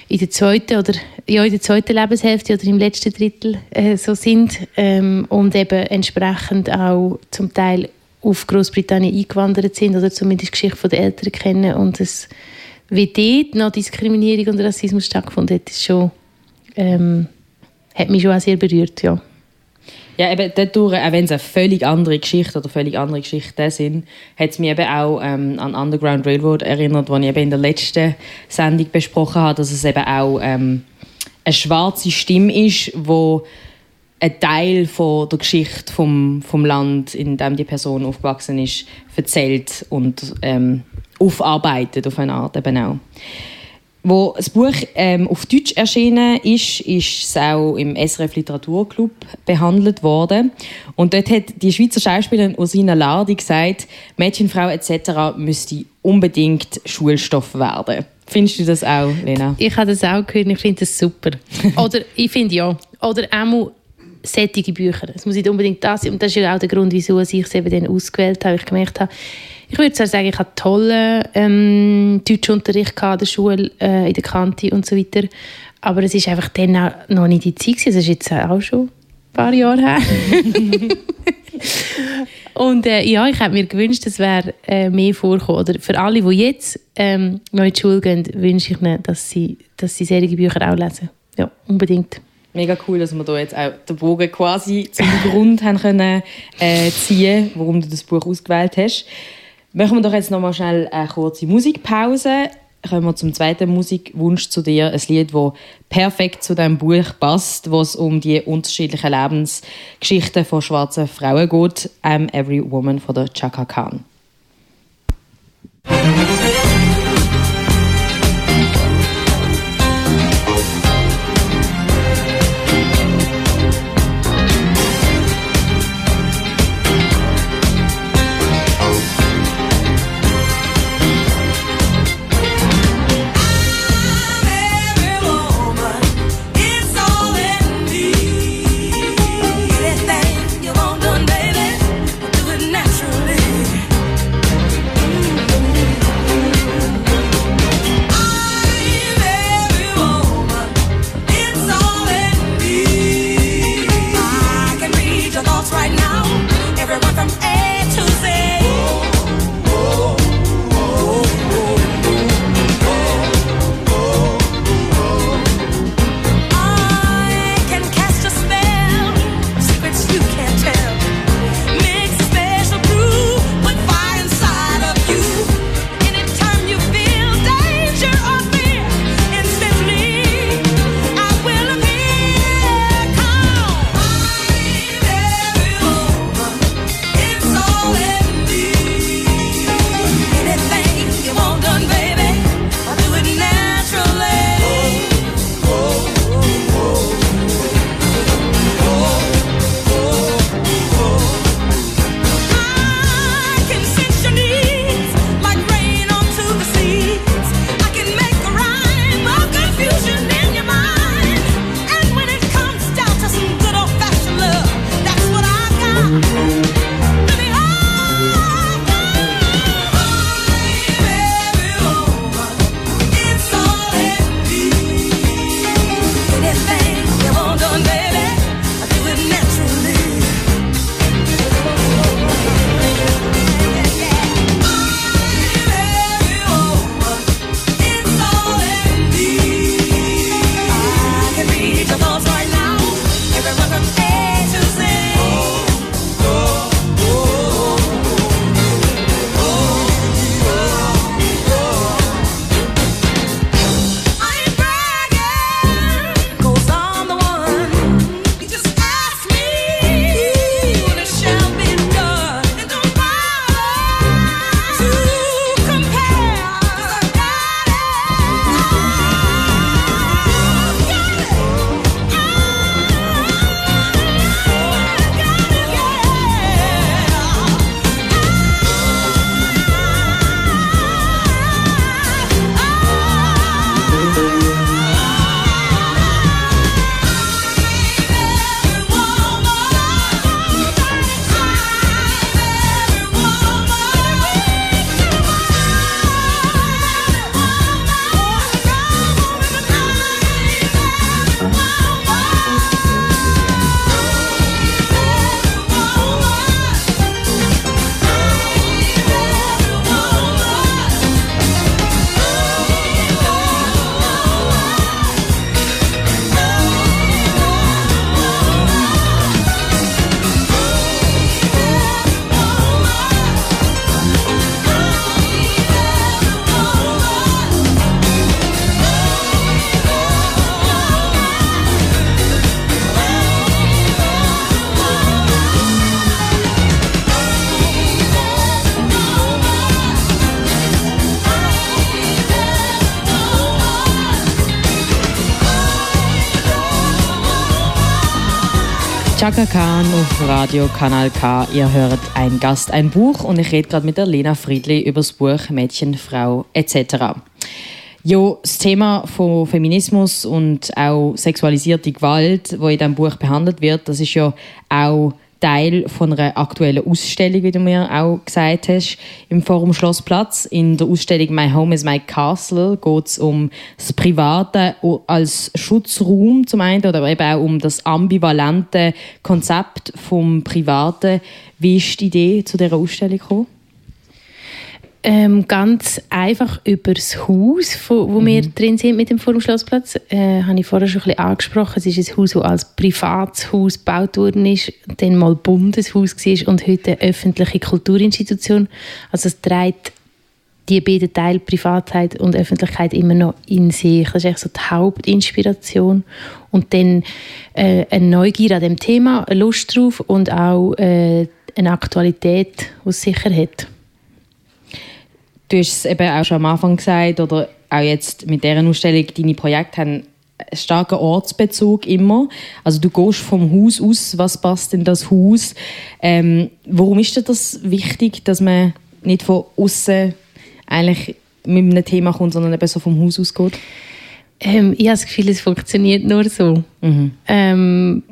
in der zweiten oder ja, in der zweiten Lebenshälfte oder im letzten Drittel äh, so sind ähm, und eben entsprechend auch zum Teil auf Großbritannien eingewandert sind oder zumindest die Geschichte der Eltern kennen und es wie dort noch Diskriminierung und Rassismus stattgefunden hat, ist schon, ähm, hat mich schon auch sehr berührt, ja. Ja, eben dadurch, auch wenn es eine völlig andere Geschichte oder völlig andere Geschichten sind, hat es mich eben auch ähm, an Underground Railroad erinnert, was ich eben in der letzten Sendung besprochen habe, dass es eben auch ähm, eine schwarze Stimme ist, wo ein Teil von der Geschichte vom, vom Land, in dem die Person aufgewachsen ist, erzählt und ähm, aufarbeitet auf eine Art eben auch. Wo das Buch ähm, auf Deutsch erschienen ist, ist es auch im SRF Literaturclub behandelt worden. Und dort hat die Schweizer Schauspielerin Ursina Lardi gesagt, Mädchenfrau etc. müsste unbedingt Schulstoff werden. Findest du das auch, Lena? Ich habe das auch gehört und ich finde das super. Oder ich finde ja. Oder auch sättige Bücher. Es muss nicht unbedingt das sein. Und das ist ja auch der Grund, wieso ich es eben dann ausgewählt habe. Ich gemerkt habe, ich würde zwar sagen, ich hatte tollen ähm, Deutschunterricht an der Schule, äh, in der Kante und so weiter, aber es ist einfach dann auch noch nicht die Zeit gewesen. Das ist jetzt auch schon ein paar Jahre her. und äh, ja, ich hätte mir gewünscht, es wäre äh, mehr vorkommen. Oder für alle, die jetzt ähm, noch in die Schule gehen, wünsche ich ihnen, dass sie, dass sie solche Bücher auch lesen. Ja, unbedingt. Mega cool, dass wir da jetzt auch den Bogen quasi zum Grund haben können, äh, ziehen warum du das Buch ausgewählt hast. Machen wir doch jetzt noch mal schnell eine kurze Musikpause. Kommen wir zum zweiten Musikwunsch zu dir. Ein Lied, das perfekt zu diesem Buch passt, wo es um die unterschiedlichen Lebensgeschichten von schwarzen Frauen geht. I'm Every Woman von der Chaka Khan. Radio Kanal K. Ihr hört ein Gast, ein Buch und ich rede gerade mit der Lena Friedli über das Buch Mädchen, Frau etc. Ja, das Thema von Feminismus und auch sexualisierte Gewalt, wo in diesem Buch behandelt wird, das ist ja auch Teil von einer aktuellen Ausstellung, wie du mir auch gesagt hast, im Forum Schlossplatz. In der Ausstellung My Home is My Castle geht es um das Private als Schutzraum zum einen oder eben auch um das ambivalente Konzept vom Privaten. Wie ist die Idee zu dieser Ausstellung gekommen? Ähm, ganz einfach über das Haus, wo, wo mhm. wir drin sind mit dem Forumschlossplatz, äh, habe ich vorher schon ein bisschen angesprochen. Es ist ein Haus, das als privates Haus gebaut worden ist, dann mal Bundeshaus war und heute eine öffentliche Kulturinstitution. Also es trägt die beiden Teile Privatheit und Öffentlichkeit immer noch in sich. Das ist eigentlich so die Hauptinspiration. Und dann äh, eine Neugier an dem Thema, eine Lust drauf und auch äh, eine Aktualität, die es sicher hat. Du hast es eben auch schon am Anfang gesagt, oder auch jetzt mit dieser Ausstellung, deine Projekte haben einen starken Ortsbezug immer. Also du gehst vom Haus aus, was passt in das Haus. Ähm, warum ist dir das wichtig, dass man nicht von außen eigentlich mit einem Thema kommt, sondern eben so vom Haus aus geht? Ähm, ich habe das Gefühl, es funktioniert nur so. Mhm. Ähm,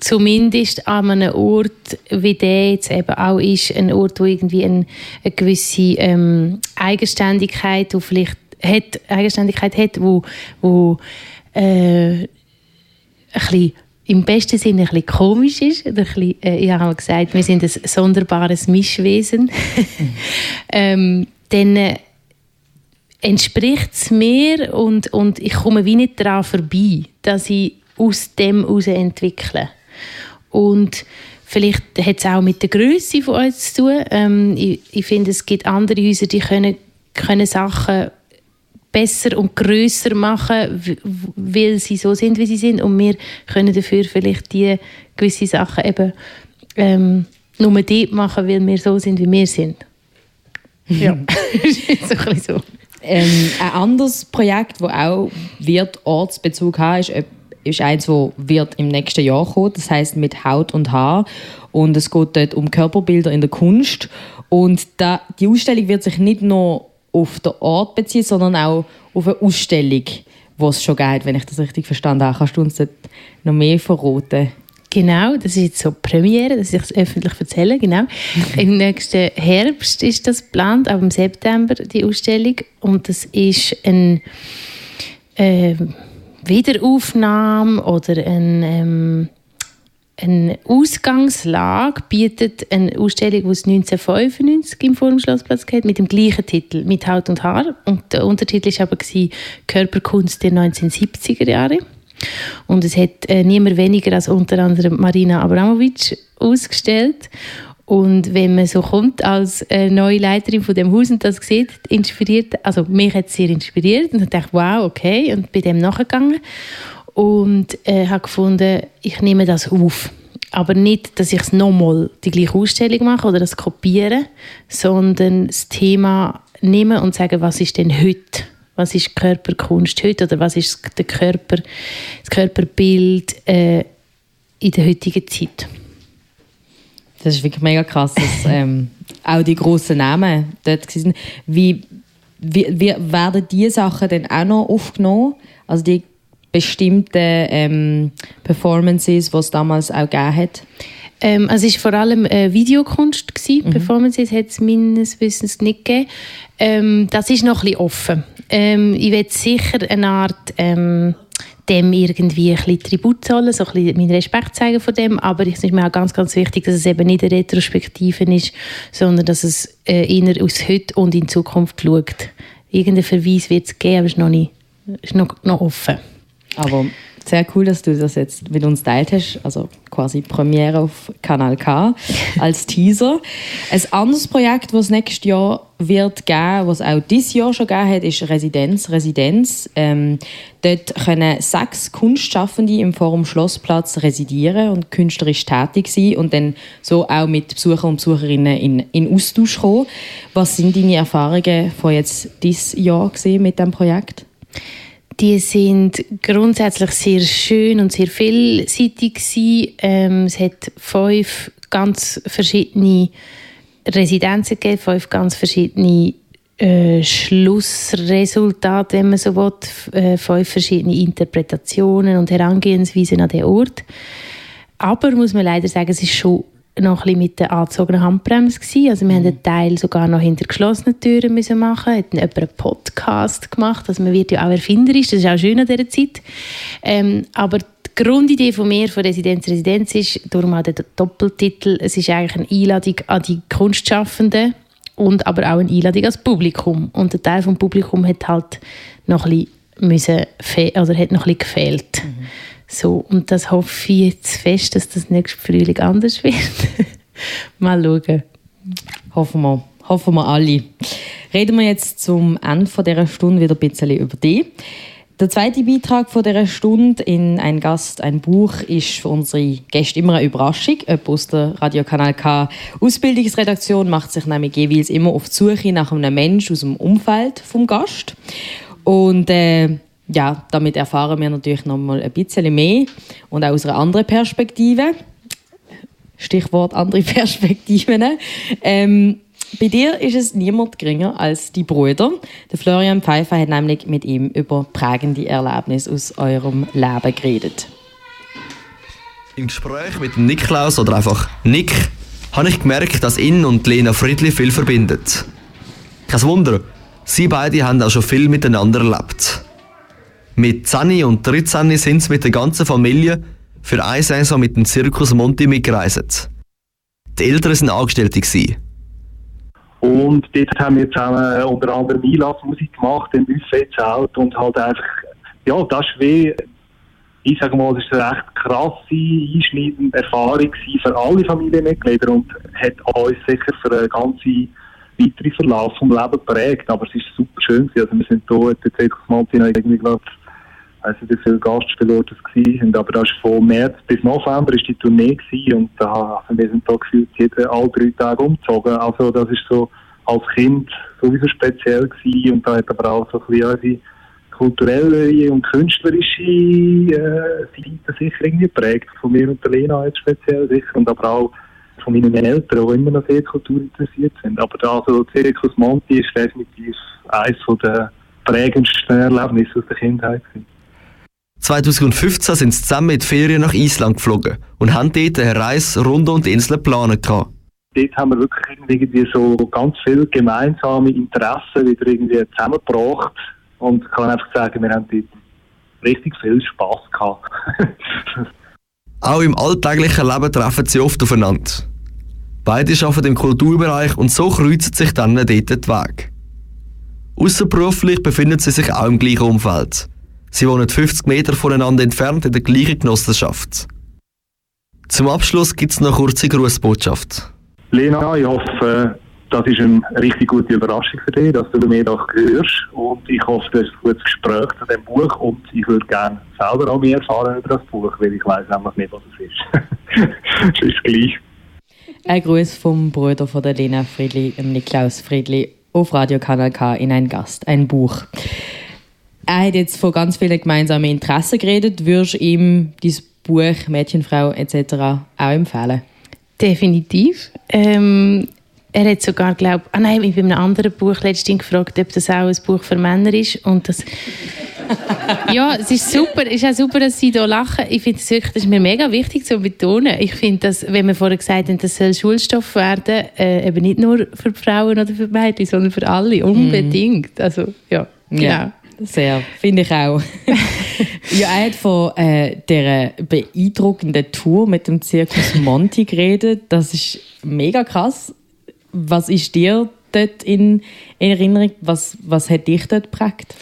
zumindest an einem Ort, wie der jetzt eben auch ist, ein Ort, wo irgendwie ein, eine gewisse ähm, Eigenständigkeit, wo vielleicht hat, Eigenständigkeit hat, wo, wo äh, ein bisschen im besten Sinne ein bisschen komisch ist. Oder ein bisschen, äh, ich habe gesagt, wir sind ein sonderbares Mischwesen. Ähm, dann äh, entspricht es mir und, und ich komme wie nicht daran vorbei, dass ich aus dem heraus entwickle. Und vielleicht hat es auch mit der Größe von uns zu tun. Ähm, ich, ich finde, es gibt andere Häuser, die können, können Sachen besser und größer machen, weil sie so sind, wie sie sind. Und wir können dafür vielleicht die gewisse Sachen eben ähm, nur dort machen, weil wir so sind, wie wir sind. Ja, so ein so. Ähm, ein anderes Projekt, das auch wird Ortsbezug haben, ist ist eins, das wird im nächsten Jahr kommen. Das heißt mit Haut und Haar. Und es geht dort um Körperbilder in der Kunst. Und da, die Ausstellung wird sich nicht nur auf den Ort beziehen, sondern auch auf eine Ausstellung, die es schon gibt, wenn ich das richtig verstanden habe. Kannst du uns dort noch mehr verraten? Genau, das ist jetzt so Premiere, dass ich es öffentlich erzähle, genau. Im nächsten Herbst ist das geplant, aber im September die Ausstellung und das ist ein äh, Wiederaufnahme oder ein, ähm, eine Ausgangslage bietet eine Ausstellung, die es 1995 im Forum Schlossplatz gab, mit dem gleichen Titel, mit Haut und Haar. Und der Untertitel war aber Körperkunst der 1970er Jahre. Und es hat äh, niemand weniger als unter anderem Marina Abramovic ausgestellt. Und wenn man so kommt als äh, neue Leiterin von dem Haus und das sieht, inspiriert, also mich hat es sehr inspiriert und ich dachte, wow, okay, und bin dem nachgegangen und äh, habe gefunden, ich nehme das auf. Aber nicht, dass ich es nochmal die gleiche Ausstellung mache oder das kopiere, sondern das Thema nehmen und sagen, was ist denn heute? Was ist Körperkunst heute? Oder was ist der Körper, das Körperbild äh, in der heutigen Zeit? Das ist wirklich mega krass, dass ähm, auch die grossen Namen dort sind. Wie, wie, wie werden diese Sachen dann auch noch aufgenommen? Also die bestimmten ähm, Performances, die es damals auch gegeben hat? Ähm, also es war vor allem äh, Videokunst. Gewesen. Mhm. Performances hat es meines Wissens nicht gegeben. Ähm, das ist noch ein bisschen offen. Ähm, ich werde sicher eine Art ähm, dem irgendwie ein bisschen Tribut zollen, so ein bisschen meinen Respekt zeigen von dem, aber es ist mir auch ganz, ganz wichtig, dass es eben nicht eine Retrospektive ist, sondern dass es äh, eher aus heute und in Zukunft schaut. Irgendeinen Verweis wird es geben, aber es ist noch, nicht, ist noch, noch offen. Aber sehr cool, dass du das jetzt mit uns teilt hast. Also quasi Premiere auf Kanal K als Teaser. Ein anderes Projekt, das es nächstes Jahr wird geben, was auch dieses Jahr schon gegeben hat, ist Residenz. Residenz. Ähm, dort können sechs Kunstschaffende im Forum Schlossplatz residieren und künstlerisch tätig sein und dann so auch mit Besucher und Besucherinnen in, in Austausch kommen. Was sind deine Erfahrungen von jetzt dieses Jahr mit dem Projekt? Die sind grundsätzlich sehr schön und sehr vielseitig. Ähm, es hat fünf ganz verschiedene Residenzen gegeben, fünf ganz verschiedene äh, Schlussresultate, wenn man so will, äh, fünf verschiedene Interpretationen und Herangehensweisen an den Ort. Aber muss man leider sagen, es ist schon noch ein bisschen mit der angezogenen Handbremse gewesen. Also wir mhm. haben einen Teil sogar noch hinter geschlossenen Türen müssen machen. Hat jemand einen Podcast gemacht. Also man wird ja auch erfinderisch. Das ist auch schön an dieser Zeit. Ähm, aber die Grundidee von mir von Residenz Residenz ist, darum auch der Doppeltitel, es ist eigentlich eine Einladung an die Kunstschaffenden und aber auch eine Einladung ans Publikum. Und der Teil vom Publikum hat halt noch ein bisschen, müssen, oder hat noch ein bisschen gefehlt. Mhm. So, und das hoffe ich jetzt fest, dass das nächste Frühling anders wird. Mal schauen. Hoffen wir. Hoffen wir alle. Reden wir jetzt zum Ende dieser Stunde wieder ein bisschen über dich. Der zweite Beitrag von dieser Stunde in «Ein Gast, ein Buch» ist für unsere Gäste immer eine Überraschung. Jemand aus der Radiokanal K Ausbildungsredaktion macht sich nämlich jeweils immer auf die Suche nach einem Menschen aus dem Umfeld vom Gast. Und äh, ja, damit erfahren wir natürlich noch mal ein bisschen mehr und auch aus einer anderen Perspektive. Stichwort andere Perspektiven. Ähm, bei dir ist es niemand geringer als die Brüder. Der Florian Pfeiffer hat nämlich mit ihm über prägende Erlebnisse aus eurem Leben geredet. Im Gespräch mit Niklaus oder einfach Nick habe ich gemerkt, dass ihn und Lena Friedli viel verbindet. Kein Wunder, sie beide haben auch schon viel miteinander erlebt. Mit Zanni und Dritzanni sind sie mit der ganzen Familie für eine Saison mit dem Zirkus Monti mitgereist. Die Eltern waren Angestellte. Und dort haben wir zusammen unter anderem Einlassmusik gemacht, im Buffetzelt und halt einfach, ja, das ist wie, ich sage mal, das ist eine recht krasse, einschneidende Erfahrung für alle Familienmitglieder und hat uns sicher für eine ganze weitere Verlauf vom Leben geprägt. Aber es ist super schön. Also wir sind hier, der Zirkus Monti, irgendwie, glaube nicht, wie viele Gastspielorte es waren, aber das ist von März bis November ist die Tournee gewesen und da haben wir sind da gefühlt jede, alle drei Tage umgezogen. Also das ist so als Kind sowieso speziell gewesen und da hat aber auch so ein bisschen unsere kulturelle und künstlerische äh, Seite sicher irgendwie geprägt. Von mir und der Lena jetzt speziell sicher und aber auch von meinen Eltern, die immer noch sehr kulturinteressiert sind. Aber da, also Circus Monti ist definitiv eines der prägendsten Erlebnisse aus der Kindheit. Gewesen. 2015 sind sie zusammen in die Ferien nach Island geflogen und haben dort eine Reise rund um die Insel geplant. Dort haben wir wirklich irgendwie so ganz viele gemeinsame Interessen wieder irgendwie zusammengebracht und ich kann einfach sagen, wir haben dort richtig viel Spass gehabt. Auch im alltäglichen Leben treffen sie oft aufeinander. Beide arbeiten im Kulturbereich und so kreuzen sich dann dort die Wege. Außerberuflich befinden sie sich auch im gleichen Umfeld. Sie wohnen 50 Meter voneinander entfernt in der gleichen Genossenschaft. Zum Abschluss gibt es noch eine kurze Grußbotschaft. Lena, ich hoffe, das ist eine richtig gute Überraschung für dich, dass du mir doch hörst. Und ich hoffe, das ist ein gutes Gespräch zu dem Buch. Und ich würde gerne selber auch mehr erfahren über das Buch, weil ich weiß einfach nicht, was es ist. es ist gleich. Ein Gruß vom Bruder von der Lena Friedli, Niklaus Friedli, auf Radio Kanal K in ein Gast, ein Buch er hat jetzt von ganz vielen gemeinsamen Interessen geredet. Würdest du ihm dieses Buch Mädchenfrau etc. auch empfehlen? Definitiv. Ähm, er hat sogar, glaube ah nein, ich bei einem anderen Buch letztens gefragt, ob das auch ein Buch für Männer ist und das ja, es ist super, es ist auch super, dass Sie hier lachen. Ich finde es wirklich, das ist mir mega wichtig zu betonen. Ich finde, dass, wenn wir vorher gesagt haben, das soll Schulstoff werden, äh, eben nicht nur für Frauen oder für Mädchen, sondern für alle, unbedingt. Mm. Also, ja, genau. Ja. Sehr, finde ich auch. ja, er hat von äh, dieser beeindruckenden Tour mit dem Zirkus Monti geredet. Das ist mega krass. Was ist dir dort in, in Erinnerung? Was, was hat dich dort geprägt?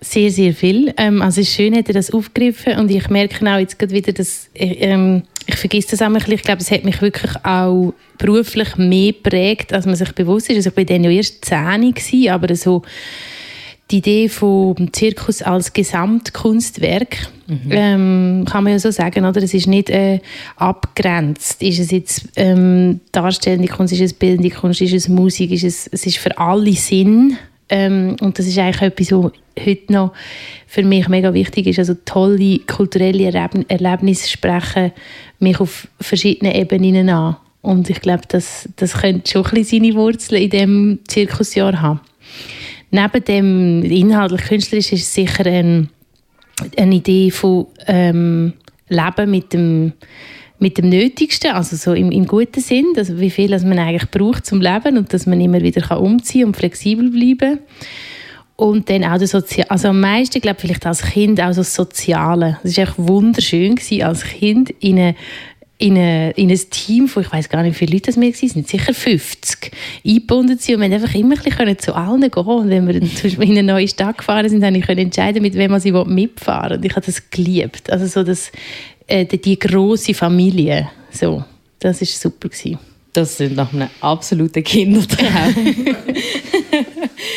Sehr, sehr viel. Ähm, also es ist schön, hat er das aufgegriffen und ich merke auch jetzt gerade wieder, dass äh, ähm, ich vergesse das einmal, ich glaube, es hat mich wirklich auch beruflich mehr geprägt, als man sich bewusst ist. Also ich war dann ja erst 10 aber so die Idee vom Zirkus als Gesamtkunstwerk, mhm. ähm, kann man ja so sagen, oder? Es ist nicht äh, abgrenzt. Ist es jetzt ähm, darstellende Kunst, ist es bildende Kunst, ist es Musik, ist es, es ist für alle Sinn Ähm, und das ist eigentlich etwas, was heute noch für mich mega wichtig ist. Also tolle kulturelle Erlebnisse sprechen mich auf verschiedenen Ebenen an. Und ich glaube, das, das könnte schon ein bisschen seine Wurzeln in diesem Zirkusjahr haben. Neben dem inhaltlich künstlerisch ist es sicher ein, eine Idee von ähm, Leben mit dem mit dem Nötigsten, also so im, im guten Sinn, also wie viel man eigentlich braucht zum Leben und dass man immer wieder kann umziehen und flexibel bleiben und dann auch das Soziale, also am meisten, glaube vielleicht als Kind auch das Soziale. Es war echt wunderschön gewesen, als Kind in eine in, eine, in ein Team von, ich weiß gar nicht, wie viele Leute das wir waren, sind sicher 50, eingebunden sind und wir einfach immer ein bisschen zu allen gehen und wenn wir in eine neue Stadt gefahren sind, habe ich entscheiden, mit wem man sie mitfahren und ich habe das geliebt. Also so das, äh, die große Familie. So, das war super. Gewesen. Das sind nach einem absoluten Kindertraum. Ein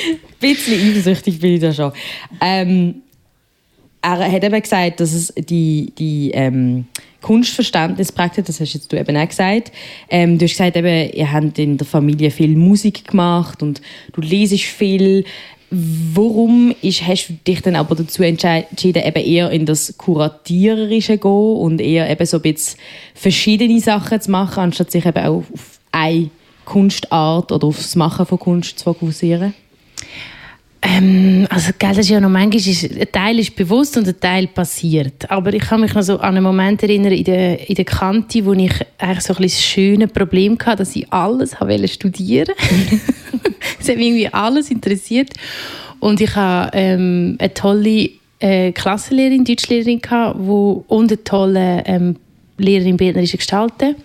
bisschen eifersüchtig bin ich da schon. Ähm, er hat eben gesagt, dass es die, die ähm, Kunstverständnis prägt, das hast jetzt du eben auch gesagt. Ähm, du hast gesagt, eben, ihr habt in der Familie viel Musik gemacht und du lesest viel. Warum ist, hast du dich dann aber dazu entschieden, eben eher in das Kuratiererische zu gehen und eher eben so ein bisschen verschiedene Sachen zu machen, anstatt sich eben auch auf eine Kunstart oder auf das Machen von Kunst zu fokussieren? Ähm, also, gell, das ist ja noch manchmal, ist, ein Teil ist bewusst und ein Teil passiert. Aber ich kann mich noch so an einen Moment erinnern in der, in der Kante, wo ich eigentlich so ein das schöne Problem hatte, dass ich alles wollte studieren. es hat mich irgendwie alles interessiert. Und ich hatte ähm, eine tolle äh, Klassenlehrerin, Deutschlehrerin, gehabt, wo, und eine tolle ähm, Lehrerin bildnerische Gestalten.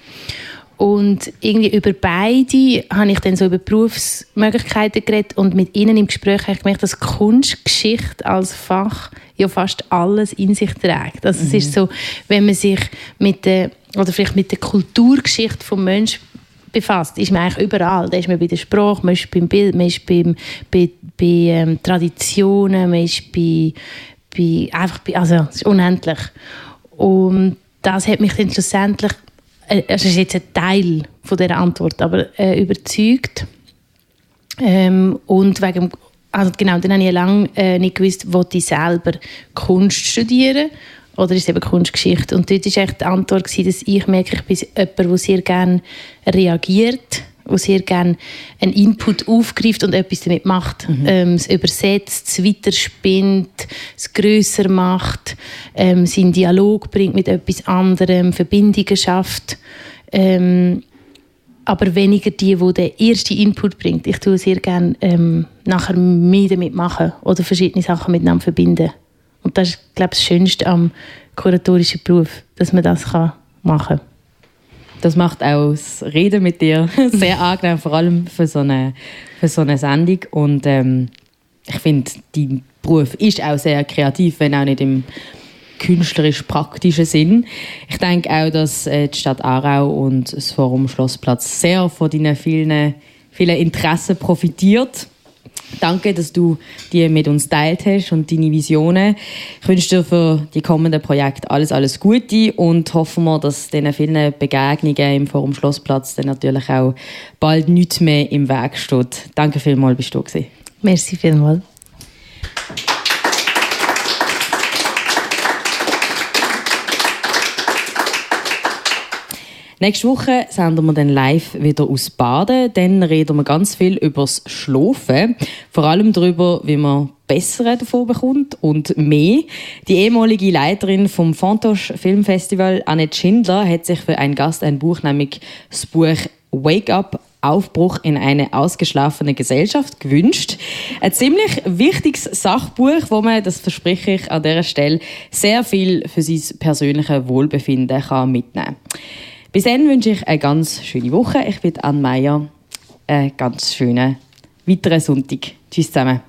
Und irgendwie über beide habe ich dann so über Berufsmöglichkeiten geredet und mit ihnen im Gespräch habe ich gemerkt, dass Kunstgeschichte als Fach ja fast alles in sich trägt. Also mhm. es ist so, wenn man sich mit der, oder vielleicht mit der Kulturgeschichte des Menschen befasst, ist man eigentlich überall. Da ist man bei der Sprache, man ist beim Bild, man ist beim, bei, bei ähm, Traditionen, man ist bei, bei einfach bei, also es ist unendlich. Und das hat mich dann schlussendlich es ist jetzt ein Teil von der Antwort, aber äh, überzeugt. Ähm, und wegen, also genau, dann habe ich lange äh, nicht gewusst, wo ich selber Kunst studieren oder ist es eben Kunstgeschichte. Und dort war die Antwort, gewesen, dass ich merke, ich bin jemand, der sehr gerne reagiert der sehr gerne einen Input aufgreift und etwas damit macht. Mhm. Ähm, es übersetzt, es weiterspinnt, es grösser macht, ähm, seinen Dialog bringt mit etwas anderem, Verbindungen schafft. Ähm, aber weniger die, die den ersten Input bringt. Ich tue sehr gerne ähm, nachher mehr damit machen oder verschiedene Sachen miteinander verbinden. Und das ist, glaube ich, das Schönste am kuratorischen Beruf, dass man das machen kann. Das macht auch das Reden mit dir sehr angenehm, vor allem für so eine, für so eine Sendung. Und ähm, ich finde, dein Beruf ist auch sehr kreativ, wenn auch nicht im künstlerisch-praktischen Sinn. Ich denke auch, dass äh, die Stadt Aarau und das Forum Schlossplatz sehr von deinen vielen, vielen Interessen profitiert. Danke, dass du die mit uns teilt hast und deine Visionen. Ich wünsche dir für die kommenden Projekte alles, alles Gute und hoffen wir, dass diesen vielen Begegnungen im Forum Schlossplatz dann natürlich auch bald nichts mehr im Weg steht. Danke vielmals, bist du gewesen. Merci vielmals. Nächste Woche senden wir dann live wieder aus Baden. Dann reden wir ganz viel über das Schlafen. Vor allem darüber, wie man besser davon bekommt und mehr. Die ehemalige Leiterin vom Fantosch Filmfestival, Annette Schindler, hat sich für einen Gast ein Buch, nämlich das Buch Wake Up Aufbruch in eine ausgeschlafene Gesellschaft gewünscht. Ein ziemlich wichtiges Sachbuch, wo man, das verspreche ich an dieser Stelle, sehr viel für sein persönliches Wohlbefinden kann mitnehmen kann. Bis dann wünsche ich eine ganz schöne Woche. Ich bin Anne Meyer. Einen ganz schönen weiteren Sonntag. Tschüss zusammen.